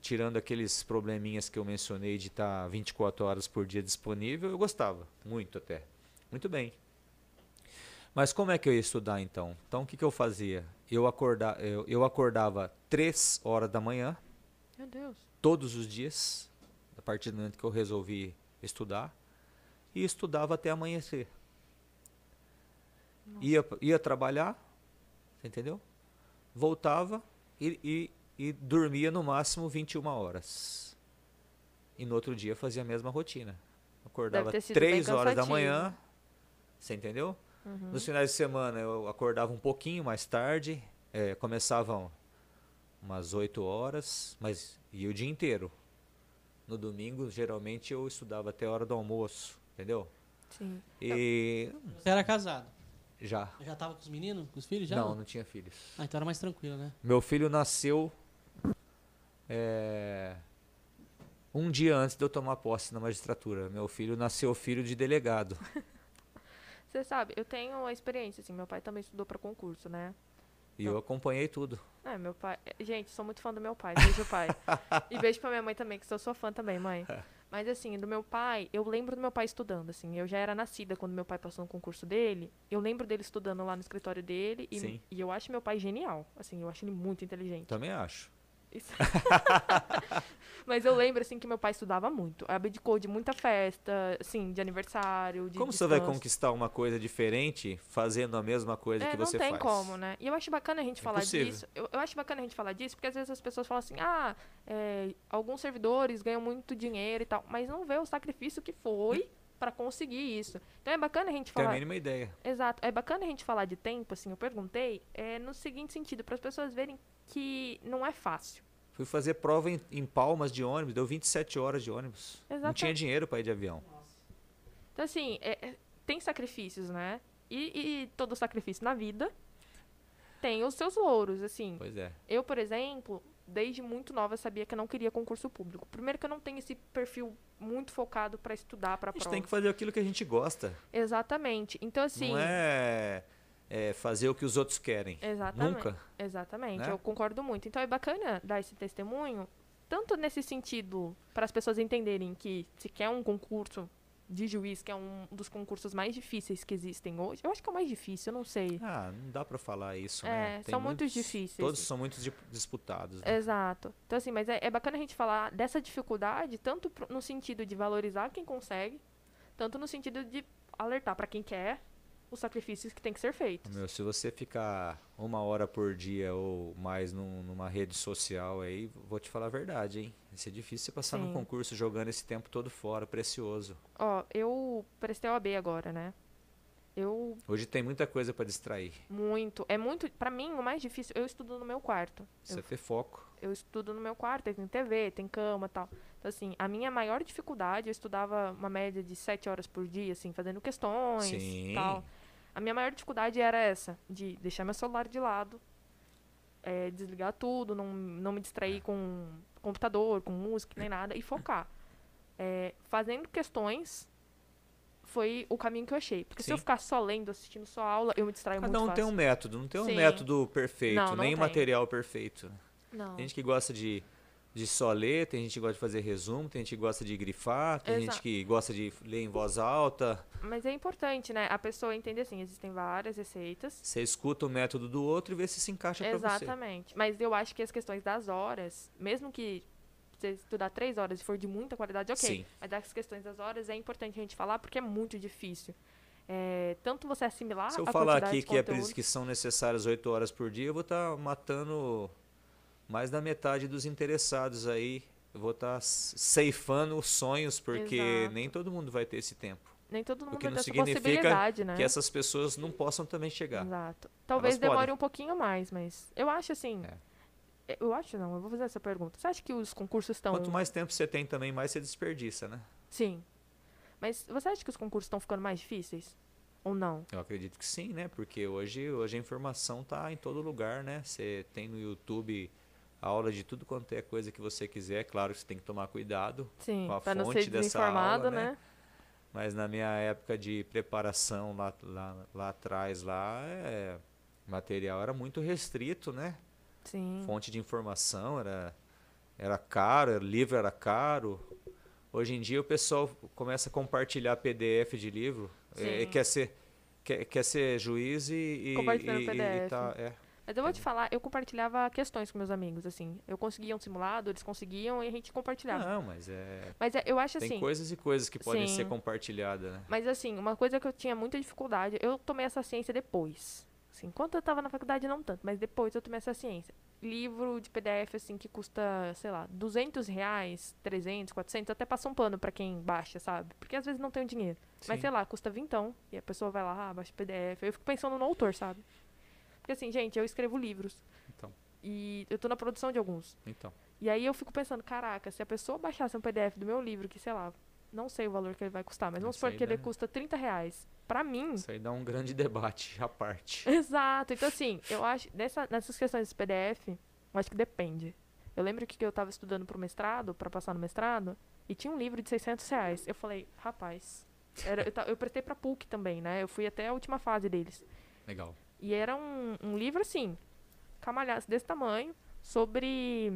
tirando aqueles probleminhas que eu mencionei de estar 24 horas por dia disponível, eu gostava muito até. Muito bem. Mas como é que eu ia estudar então? Então o que, que eu fazia? Eu, acorda, eu, eu acordava três horas da manhã, Meu Deus. todos os dias, a partir do momento que eu resolvi estudar, e estudava até amanhecer. Ia, ia trabalhar, você entendeu? Voltava e, e, e dormia no máximo 21 horas. E no outro dia fazia a mesma rotina. Acordava 3 horas da manhã, você entendeu? Uhum. Nos finais de semana eu acordava um pouquinho mais tarde, eh, começavam umas 8 horas, mas ia o dia inteiro. No domingo, geralmente, eu estudava até a hora do almoço, entendeu? Sim. E Você era casado? já. Já tava com os meninos, com os filhos já? Não, não tinha filhos. Ah, então era mais tranquilo, né? Meu filho nasceu eh, um dia antes de eu tomar posse na magistratura. Meu filho nasceu filho de delegado. (laughs) Você sabe, eu tenho uma experiência, assim, meu pai também estudou para concurso, né? E eu acompanhei tudo. É, meu pai. é, Gente, sou muito fã do meu pai, beijo pai. (laughs) e beijo pra minha mãe também, que sou fã também, mãe. Mas assim, do meu pai, eu lembro do meu pai estudando, assim. Eu já era nascida quando meu pai passou no concurso dele. Eu lembro dele estudando lá no escritório dele. E, Sim. e eu acho meu pai genial. Assim, eu acho ele muito inteligente. Também acho. Isso. (laughs) Mas eu lembro, assim, que meu pai estudava muito. Abdicou de muita festa, assim, de aniversário, de Como você vai descanso. conquistar uma coisa diferente fazendo a mesma coisa É, que não você tem faz? como, né? E eu acho bacana a gente falar Impossível. disso. Eu, eu acho bacana a gente falar disso, porque às vezes as pessoas falam assim, ah, é, alguns servidores ganham muito dinheiro e tal, mas não vê o sacrifício que foi pra conseguir isso. Então é bacana a gente Tem a falar. mínima ideia. Exato. É bacana a gente falar de tempo, assim, eu perguntei, é, no seguinte sentido, para as pessoas verem que não é fácil. Fui fazer prova em, em Palmas de ônibus, deu 27 horas de ônibus. Não Exato. tinha dinheiro para ir de avião. Então, assim, é- é- tem sacrifícios, né? E, e todo sacrifício na vida tem os seus louros, assim. Pois é. Eu, por exemplo, desde muito nova sabia que eu não queria concurso público. Primeiro que eu não tenho esse perfil muito focado para estudar para A gente prova. tem que fazer aquilo que a gente gosta. Exatamente. Então assim, Não é, é fazer o que os outros querem. exatamente. Nunca. Exatamente. né? Eu concordo muito. Então é bacana dar esse testemunho, tanto nesse sentido para as pessoas entenderem que se quer um concurso de juiz, que é um dos concursos mais difíceis que existem hoje. Eu acho que é o mais difícil, eu não sei. Ah, não dá para falar isso, É, né? são muito muitos- difíceis. Todos são muito di- disputados. né? Exato. Então, assim, mas é, é bacana a gente falar dessa dificuldade, tanto no sentido de valorizar quem consegue, tanto no sentido de alertar para quem quer os sacrifícios que tem que ser feitos. Meu, se você ficar uma hora por dia ou mais num- numa rede social aí, vou te falar a verdade, hein? Vai ser difícil você passar num Sim. concurso jogando esse tempo todo fora, precioso. Ó, eu prestei OAB agora, né? Eu Hoje tem muita coisa para distrair. muito, é muito, para mim o mais difícil, eu estudo no meu quarto. Precisa Eu, ter foco. eu estudo no meu quarto, tem TV, tem cama, e tal. Então assim, a minha maior dificuldade, eu estudava uma média de sete horas por dia, assim, fazendo questões, Sim. tal. A minha maior dificuldade era essa, de deixar meu celular de lado, é, desligar tudo, não, não me É. distrair com computador, com música, nem nada, e focar. É, fazendo questões foi o caminho que eu achei. Porque se eu Sim. ficar só lendo, assistindo só aula, eu me distraio Cada muito um tem um método, não tem um Sim. método perfeito, Não, não nem tem. material perfeito. Não. Tem gente que gosta de, de só ler, tem gente que gosta de fazer resumo, tem gente que gosta de grifar, tem gente Exato. que gosta de ler em voz alta. Mas é importante, né? A pessoa entender assim, existem várias receitas. Você escuta o método do outro e vê se se encaixa pra você. Exatamente. Mas eu acho que as questões das horas, mesmo que você estudar três horas e for de muita qualidade, ok. Sim. Mas das questões das horas é importante a gente falar porque é muito difícil. É, tanto você assimilar Se eu a falar quantidade aqui que, é, que são necessárias 8 horas por dia, eu vou estar matando mais da metade dos interessados aí. Vou estar ceifando os sonhos, porque Exato. nem todo mundo vai ter esse tempo. nem todo mundo que vai não ter essa possibilidade, né? Que essas pessoas não possam também chegar. Exato. Talvez podem. demore um pouquinho mais, mas eu acho assim. É. Eu acho não, eu vou fazer essa pergunta. Você acha que os concursos estão. Quanto mais tempo você tem também, mais você desperdiça, né? Sim. Mas você acha que os concursos estão ficando mais difíceis? Ou não? Eu acredito que sim, né? Porque hoje, hoje a informação tá em todo lugar, né? Você tem no YouTube aula de tudo quanto é coisa que você quiser. Claro que você tem que tomar cuidado, Sim, Com a pra não fonte ser dessa aula, né? né? mas na minha época de preparação lá, lá, lá atrás, lá, é, material era muito restrito, né? Sim. Fonte de informação era, era caro, livro era caro. Hoje em dia o pessoal começa a compartilhar PDF de livro. É, quer ser quer, quer ser juiz e. e e, PDF. E, tá, é. Mas eu vou te falar, eu compartilhava questões com meus amigos, assim. Eu conseguia um simulado, eles conseguiam e a gente compartilhava. Não, mas é. Mas é, eu acho Tem assim. coisas e coisas que podem Sim. ser compartilhadas, né? Mas assim, uma coisa que eu tinha muita dificuldade, eu tomei essa ciência depois. Assim, enquanto eu tava na faculdade não tanto, mas depois eu tomei essa ciência. Livro de PDF assim que custa, sei lá, 200 reais, 300, 400, até passa um pano pra quem baixa, sabe? Porque às vezes não tem o dinheiro. Mas Sim. sei lá, custa vintão e a pessoa vai lá, ah, baixa o PDF. Eu fico pensando no autor, sabe? Porque assim, gente, eu escrevo livros. Então. E eu tô na produção de alguns. Então. E aí eu fico pensando, caraca, se a pessoa baixasse um PDF do meu livro, que sei lá, não sei o valor que ele vai custar, mas vamos supor que ele custa 30 reais. Pra mim. Isso aí dá um grande debate (laughs) à parte. Exato. Então, assim, eu acho. Nessa, nessas questões desse PDF, eu acho que depende. Eu lembro que eu tava estudando pro mestrado, pra passar no mestrado, e tinha um livro de 600 reais. Eu falei, rapaz. Era, eu, eu prestei pra PUC também, né? Eu fui até a última fase deles. Legal. E era um, um livro assim, camalhaço desse tamanho, sobre.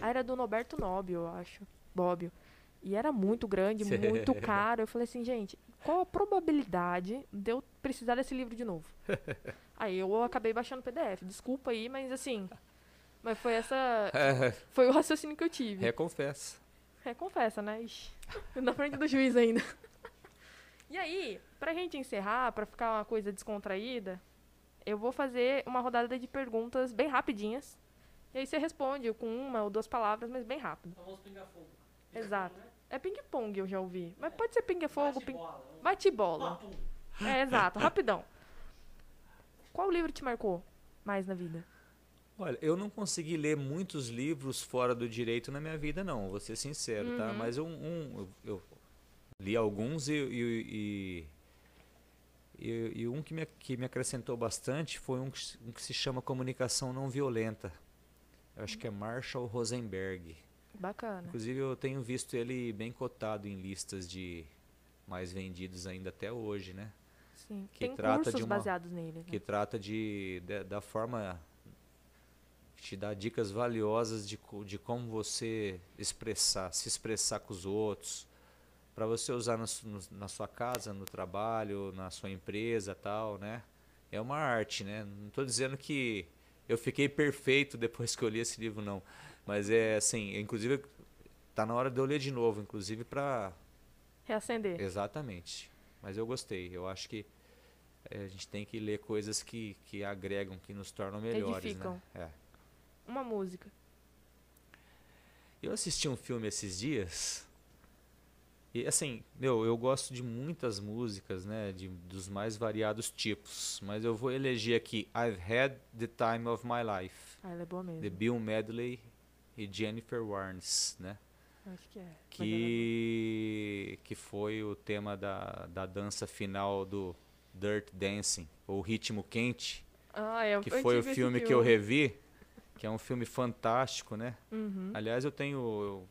Ah, era do Norberto Nobio, eu acho. Bobbio. E era muito grande, muito (laughs) caro. Eu falei assim, gente, qual a probabilidade de eu precisar desse livro de novo? (laughs) aí eu acabei baixando o PDF. Desculpa aí, mas assim. Mas foi essa. (laughs) Foi o raciocínio que eu tive. reconfessa. É, confessa, né? Ixi, na frente do juiz ainda. E aí, pra gente encerrar, pra ficar uma coisa descontraída, eu vou fazer uma rodada de perguntas bem rapidinhas. E aí você responde com uma ou duas palavras, mas bem rápido. Famoso pinga-fogo. Exato. É ping-pong, eu já ouvi. Mas pode ser pinga-fogo, ping... Bate-bola. bate-bola. É, exato, rapidão. Qual livro te marcou mais na vida? Olha, eu não consegui ler muitos livros fora do direito na minha vida, não, vou ser sincero, tá? Uhum. Mas um, um- eu, eu li alguns e, e, e, e- e um que me, que me acrescentou bastante foi um que, se- um que se chama Comunicação Não Violenta. Eu acho que é Marshall Rosenberg. Bacana. Inclusive, eu tenho visto ele bem cotado em listas de mais vendidos ainda até hoje, né? Sim. que Tem trata de uma- baseados nele. né? que trata de, de- da forma que te dá dicas valiosas de, de como você expressar, se expressar com os outros, para você usar na, su- na sua casa, no trabalho, na sua empresa, tal, né? É uma arte, né? Não estou dizendo que eu fiquei perfeito (laughs) depois que eu li esse livro, não. Mas é assim, inclusive tá na hora de eu ler de novo, inclusive para Reacender. Exatamente. Mas eu gostei. Eu acho que eh, a gente tem que ler coisas que, que agregam, que nos tornam melhores. Edificam. Né? É. Uma música. Eu assisti um filme esses dias. E assim, meu, eu gosto de muitas músicas, né? De, dos mais variados tipos. Mas eu vou eleger aqui I've Had the Time of My Life. Ah, ela é boa mesmo. De Bill Medley e Jennifer Warnes, né? Acho que é. É que, que foi o tema da, da dança final do Dirt Dancing, ou Ritmo Quente, Ah, é, que eu foi o esse filme que eu revi, que é um filme fantástico, né? Uhum. Aliás, eu tenho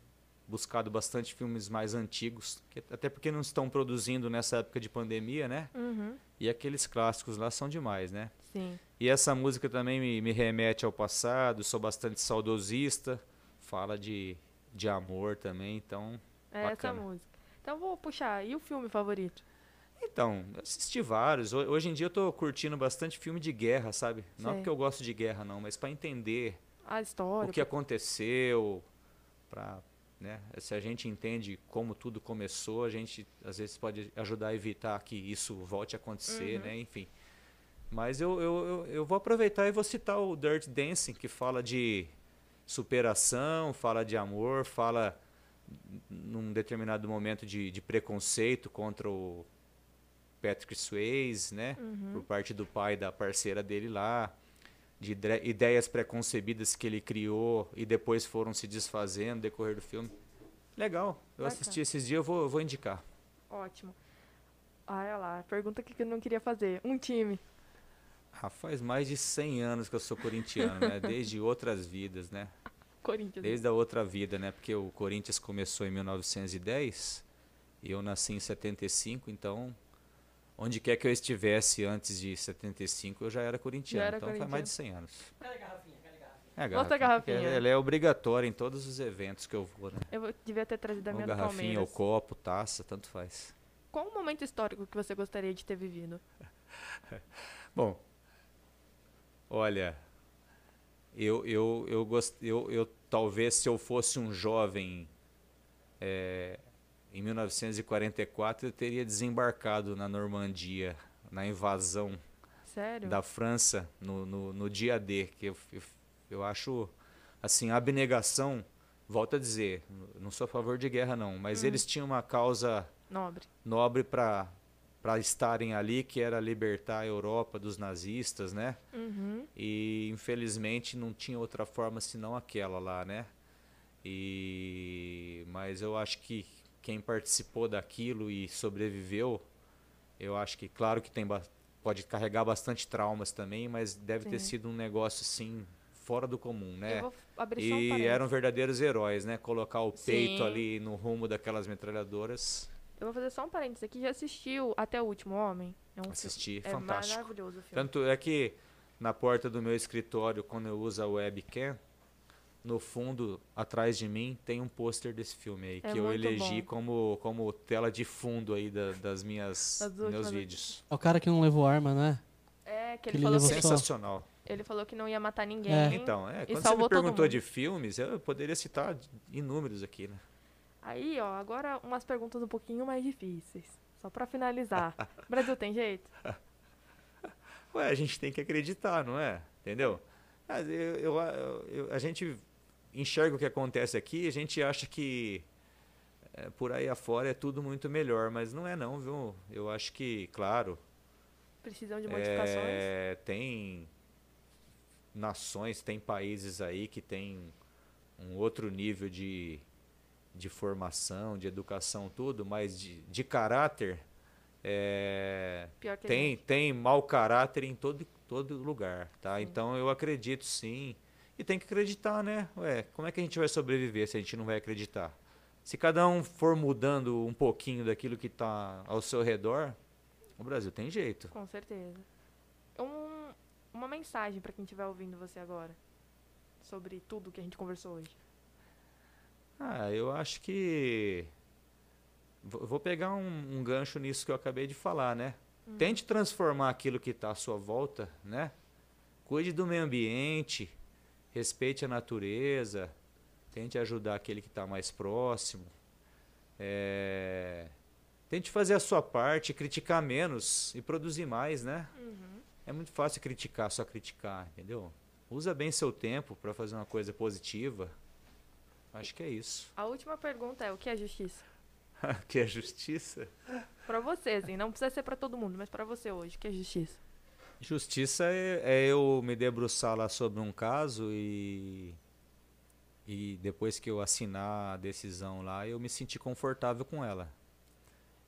buscado bastante filmes mais antigos, que- até porque não estão produzindo nessa época de pandemia, né? Uhum. E aqueles clássicos lá são demais, né? Sim. E essa música também me, me remete ao passado, sou bastante saudosista, fala de, de amor também, então É essa Bacana. música. Então vou puxar. E o filme favorito? Então, assisti vários. Ho- Hoje em dia eu tô curtindo bastante filme de guerra, sabe? Não porque eu gosto de guerra, não, mas para entender A história. o que aconteceu, para, né? Se a gente entende como tudo começou, a gente às vezes pode ajudar a evitar que isso volte a acontecer, Uhum. né? Enfim. Mas eu, eu, eu, vou aproveitar e vou citar o Dirt Dancing, que fala de superação, fala de amor, fala num determinado momento de, de preconceito contra o Patrick Swayze, né? Uhum. Por parte do pai da parceira dele lá, de ideias preconcebidas que ele criou e depois foram se desfazendo no decorrer do filme. Legal, eu Bacana. assisti esses dias, eu vou, eu vou indicar. Ótimo. Ah, olha lá. Pergunta que eu não queria fazer. Um time. Ah, faz mais de 100 anos que eu sou corintiano, né? (laughs) Desde outras vidas, né? Corinthians. Desde a outra vida, né? Porque o Corinthians começou em 1910 e eu nasci em 75, então onde quer que eu estivesse antes de 75, eu já era corintiano. era então faz corintiano. mais de 100 anos. Cadê a garrafinha? Cadê a garrafinha? É, a garrafinha, garrafinha. Ela, ela é obrigatória em todos os eventos que eu vou, né? Eu devia ter trazido a minha garrafinha, ou Palmeiras. copo, taça, tanto faz. qual o momento histórico que você gostaria de ter vivido? (laughs) Bom, olha, eu, eu, eu, gost, eu, eu talvez se eu fosse um jovem é, em 1944 eu teria desembarcado na Normandia, na invasão Sério? da França no, no, no dia D, que eu, eu, eu acho assim, a abnegação, volto a dizer, não sou a favor de guerra não, mas eles tinham uma causa Nobre. nobre para para estarem ali, que era libertar a Europa dos nazistas, né? Uhum. E infelizmente não tinha outra forma senão aquela lá, né? E mas eu acho que quem participou daquilo e sobreviveu, eu acho que claro que tem pode carregar bastante traumas também, mas deve ter Sim. sido um negócio assim fora do comum, né? Um E parênteses. eram verdadeiros heróis, né? Colocar o peito Sim. ali no rumo daquelas metralhadoras. Eu vou fazer só um parênteses aqui. Já assistiu Até o Último Homem? É um filme- Assisti, É fantástico. maravilhoso o filme. Tanto é que na porta do meu escritório, quando eu uso a webcam, no fundo, atrás de mim, tem um pôster desse filme aí, É que eu elegi bom. como, como tela de fundo aí da- das minhas Das meus vídeos. É o cara que não levou arma, não é? É, que Que ele ele falou levou que, Sensacional. ele falou que não ia matar ninguém. É. Então, é, E quando você me perguntou de filmes, eu poderia citar inúmeros aqui, né? Aí, ó, agora umas perguntas um pouquinho mais difíceis. Só pra finalizar. (laughs) Brasil tem jeito? Ué, a gente tem que acreditar, não é? Entendeu? Eu- eu- eu- a gente enxerga o que acontece aqui, a gente acha que é, por aí afora é tudo muito melhor, mas não é não, viu? Eu acho que, claro, Precisam de modificações? é, tem nações, tem países aí que tem um outro nível de, de formação, de educação, tudo, mas de, de caráter é, tem, tem mau caráter em todo, todo lugar, tá? Sim. Então eu acredito sim. E tem que acreditar, né? Ué, como é que a gente vai sobreviver se a gente não vai acreditar? Se cada um for mudando um pouquinho daquilo que está ao seu redor, o Brasil tem jeito. Com certeza. Um- uma mensagem pra quem estiver ouvindo você agora. Sobre tudo que a gente conversou hoje. Ah, eu acho que. Vou pegar um, um gancho nisso que eu acabei de falar, né? Tente transformar aquilo que está à sua volta, né? Cuide do meio ambiente, respeite a natureza, tente ajudar aquele que está mais próximo. É, Tente fazer a sua parte, criticar menos e produzir mais, né? Uhum. É muito fácil criticar, só criticar, entendeu? Usa bem seu tempo para fazer uma coisa positiva. Acho que é isso. A última pergunta é: o que é justiça? (laughs) que é justiça? Pra você, assim, não precisa ser pra todo mundo, mas pra você hoje, o que é justiça? Justiça é, é eu me debruçar lá sobre um caso e e depois que eu assinar a decisão lá, eu me sentir confortável com ela.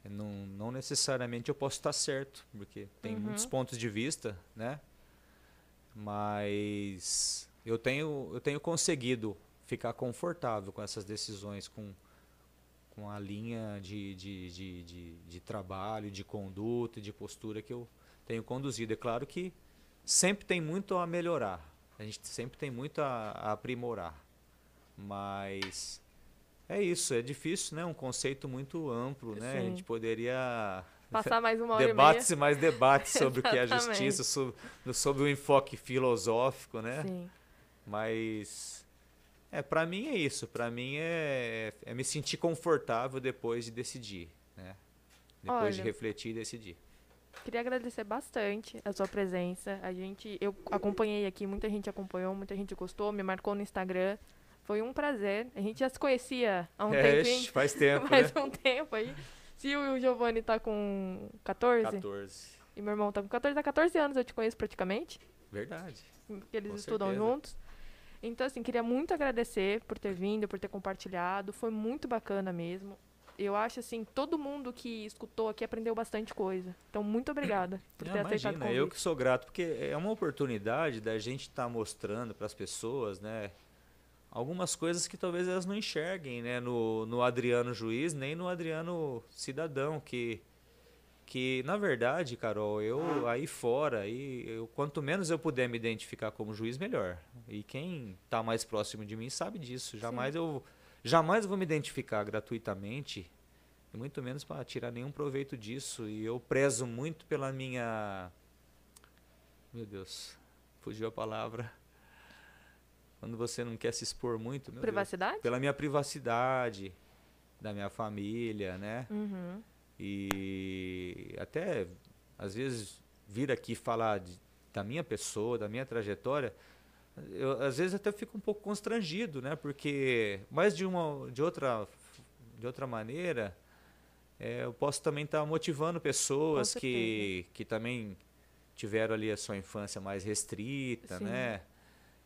Não, não necessariamente eu posso estar certo, porque tem Uhum. muitos pontos de vista, né? Mas eu tenho, eu tenho conseguido ficar confortável com essas decisões, com, com a linha de, de, de, de, de trabalho, de conduta, e de postura que eu tenho conduzido. É claro que sempre tem muito a melhorar, a gente sempre tem muito a, a aprimorar, mas é isso, é difícil, né? Um conceito muito amplo, né? A Sim. gente poderia Passar mais uma hora debates e mais debates sobre o que é (laughs) Exatamente. justiça, sobre, sobre o enfoque filosófico, né? Sim. Mas é para mim é isso, para mim é, é me sentir confortável depois de decidir, né? Depois de Olha. refletir e decidir. Queria agradecer bastante a sua presença. A gente, eu acompanhei aqui, muita gente acompanhou, muita gente gostou, me marcou no Instagram. Foi um prazer. A gente já se conhecia há um é, ixi, faz (laughs) tempo, mais né? um tempo aí. Se o Giovanni tá com 14, 14. e meu irmão tá com 14, há 14 anos eu te conheço praticamente. Verdade. porque eles Com estudam certeza. juntos. Então, assim, queria muito agradecer por ter vindo, por ter compartilhado. Foi muito bacana mesmo. Eu acho, assim, todo mundo que escutou aqui aprendeu bastante coisa. Então, muito obrigada (clears throat) por Não, ter aceitado o imagina, eu que sou grato, porque é uma oportunidade da gente estar mostrando para as pessoas, né? Algumas coisas que talvez elas não enxerguem, né? No, no Adriano Juiz, nem no Adriano Cidadão, que, que na verdade, Carol, eu aí fora, aí, eu, quanto menos eu puder me identificar como juiz, melhor. E quem está mais próximo de mim sabe disso. Jamais eu jamais vou me identificar gratuitamente e muito menos para tirar nenhum proveito disso. E eu prezo muito pela minha. Meu Deus, fugiu a palavra. Quando você não quer se expor muito. privacidade? Deus, pela minha privacidade, da minha família, né? Uhum. E até, às vezes, vir aqui falar de, da minha pessoa, da minha trajetória, eu, às vezes até fico um pouco constrangido, né? Porque, mas de uma, de outra, de outra maneira, é, eu posso também estar tá motivando pessoas que, que também tiveram ali a sua infância mais restrita, Sim. né?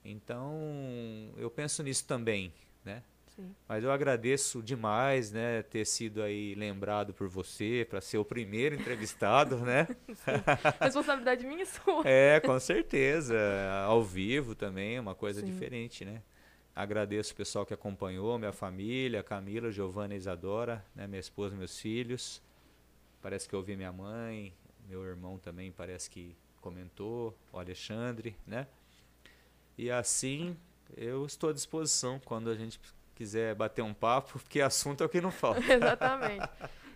Então, eu penso nisso também, né? Sim. Mas eu agradeço demais, né, ter sido aí lembrado por você para ser o primeiro (laughs) entrevistado, né? (laughs) Responsabilidade minha e sua. É, com certeza. Ao vivo também, uma coisa Sim. diferente, né? Agradeço o pessoal que acompanhou, minha família, Camila, Giovana e Isadora, né, minha esposa, meus filhos. Parece que eu ouvi minha mãe, meu irmão também parece que comentou, o Alexandre, né? E assim, eu estou à disposição quando a gente quiser bater um papo, porque assunto é o que não falta. (laughs) Exatamente.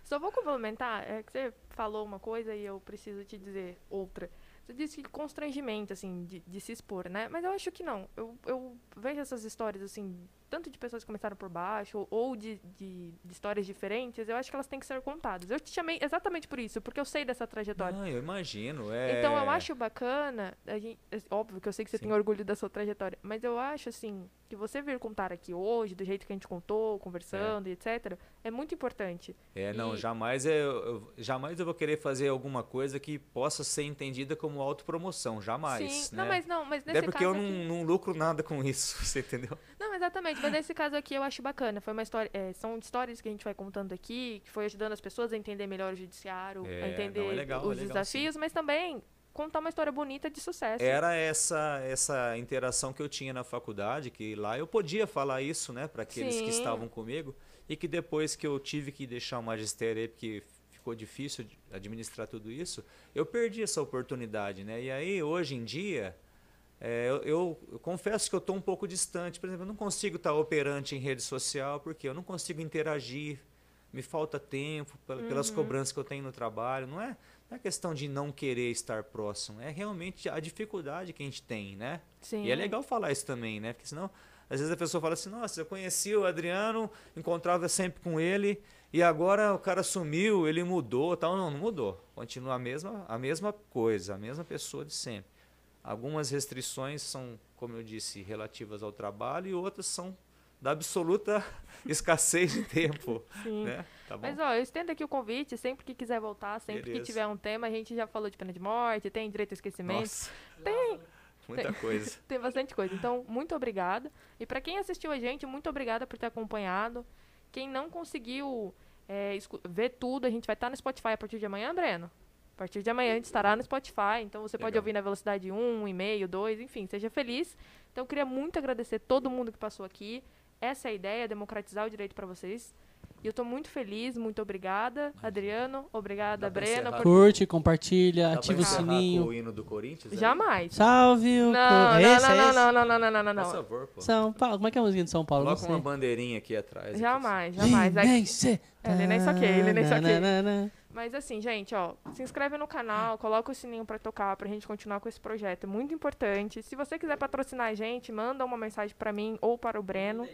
Só vou complementar, é que você falou uma coisa e eu preciso te dizer outra. Você disse que constrangimento, assim, de, de, se expor, né? Mas eu acho que não. Eu, eu vejo essas histórias, assim, tanto de pessoas que começaram por baixo, ou, ou de, de, de, histórias diferentes, eu acho que elas têm que ser contadas. Eu te chamei exatamente por isso, porque eu sei dessa trajetória. Ah, eu imagino. É... Então eu acho bacana, gente, é óbvio que eu sei que você Sim. tem orgulho da sua trajetória, mas eu acho, assim, que você vir contar aqui hoje, do jeito que a gente contou, conversando é. e etc., é muito importante. É, não, jamais, é, eu, jamais eu vou querer fazer alguma coisa que possa ser entendida como autopromoção, jamais. Sim, né? não, mas não, mas nesse Até porque eu não, aqui... não lucro nada com isso, (laughs) você entendeu? Exatamente, mas nesse caso aqui eu acho bacana, foi uma história, é, são histórias que a gente vai contando aqui, que foi ajudando as pessoas a entender melhor o judiciário, é, a entender não, é legal, os é legal, desafios, sim. mas também contar uma história bonita de sucesso. Era essa essa interação que eu tinha na faculdade, que lá eu podia falar isso, né, para aqueles Sim. que estavam comigo, e que depois que eu tive que deixar o magistério aí, porque ficou difícil administrar tudo isso, eu perdi essa oportunidade, né? E aí hoje em dia é, eu, eu, eu, confesso que eu estou um pouco distante. Por exemplo, eu não consigo estar operante em rede social porque eu não consigo interagir, me falta tempo pelas uhum. cobranças que eu tenho no trabalho. Não é, não é questão de não querer estar próximo, é realmente a dificuldade que a gente tem, né? Sim. E é legal falar isso também, né? Porque senão, às vezes a pessoa fala assim, nossa, eu conheci o Adriano, encontrava sempre com ele, e agora o cara sumiu, ele mudou, tal. Não, não mudou. Continua a mesma, a mesma coisa, a mesma pessoa de sempre. Algumas restrições são, como eu disse, relativas ao trabalho e outras são da absoluta (laughs) escassez de tempo. Sim. Né? Tá Mas ó, eu estendo aqui o convite, sempre que quiser voltar, sempre Beleza. que tiver um tema, a gente já falou de pena de morte, tem direito ao esquecimento. Nossa. Tem. Muita tem, coisa. (laughs) tem bastante coisa. Então, muito obrigada. E para quem assistiu a gente, muito obrigada por ter acompanhado. Quem não conseguiu é, ver tudo, a gente vai estar no Spotify a partir de amanhã, Breno? A partir de amanhã a gente estará no Spotify, então você Legal. pode ouvir na velocidade 1, 1,5, 2, enfim, seja feliz. Então eu queria muito agradecer todo mundo que passou aqui. Essa é a ideia, democratizar o direito para vocês. E eu estou muito feliz, muito obrigada, Adriano. Obrigada, Breno. Por... Curte, compartilha, Dá ativa o sininho. o hino do Corinthians? Jamais. Salve o não, não, Esse, não, é não, não, não, não, não, não, não. Por favor, pô. São Paulo. Como é que é a música de São Paulo? Coloca uma bandeirinha aqui atrás. Jamais, aqui. jamais. Nem se... É, ele nem saquei, ele nem saquei. Mas assim, gente, ó, se inscreve no canal, coloca o sininho para tocar pra gente continuar com esse projeto. É muito importante. Se você quiser patrocinar a gente, manda uma mensagem para mim ou para o Breno.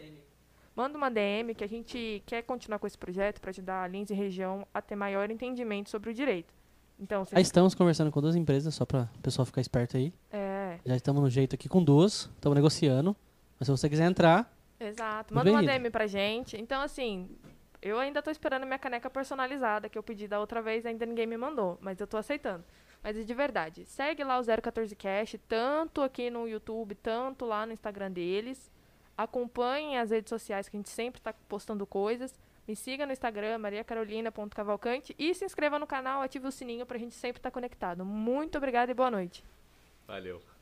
Manda uma DM que a gente quer continuar com esse projeto para ajudar a Lins e região a ter maior entendimento sobre o direito. Então, você... estamos conversando com duas empresas, só para o pessoal ficar esperto aí. É. Já estamos no jeito aqui com duas, estamos negociando. Mas se você quiser entrar. Exato. Manda uma DM pra gente. Então, assim, eu ainda estou esperando minha caneca personalizada, que eu pedi da outra vez, ainda ninguém me mandou, mas eu estou aceitando. Mas de verdade, segue lá o 014cast, tanto aqui no YouTube, tanto lá no Instagram deles. Acompanhem as redes sociais que a gente sempre está postando coisas. Me siga no Instagram, mariacarolina.cavalcante. E se inscreva no canal, ative o sininho para a gente sempre estar tá conectado. Muito obrigada e boa noite. Valeu.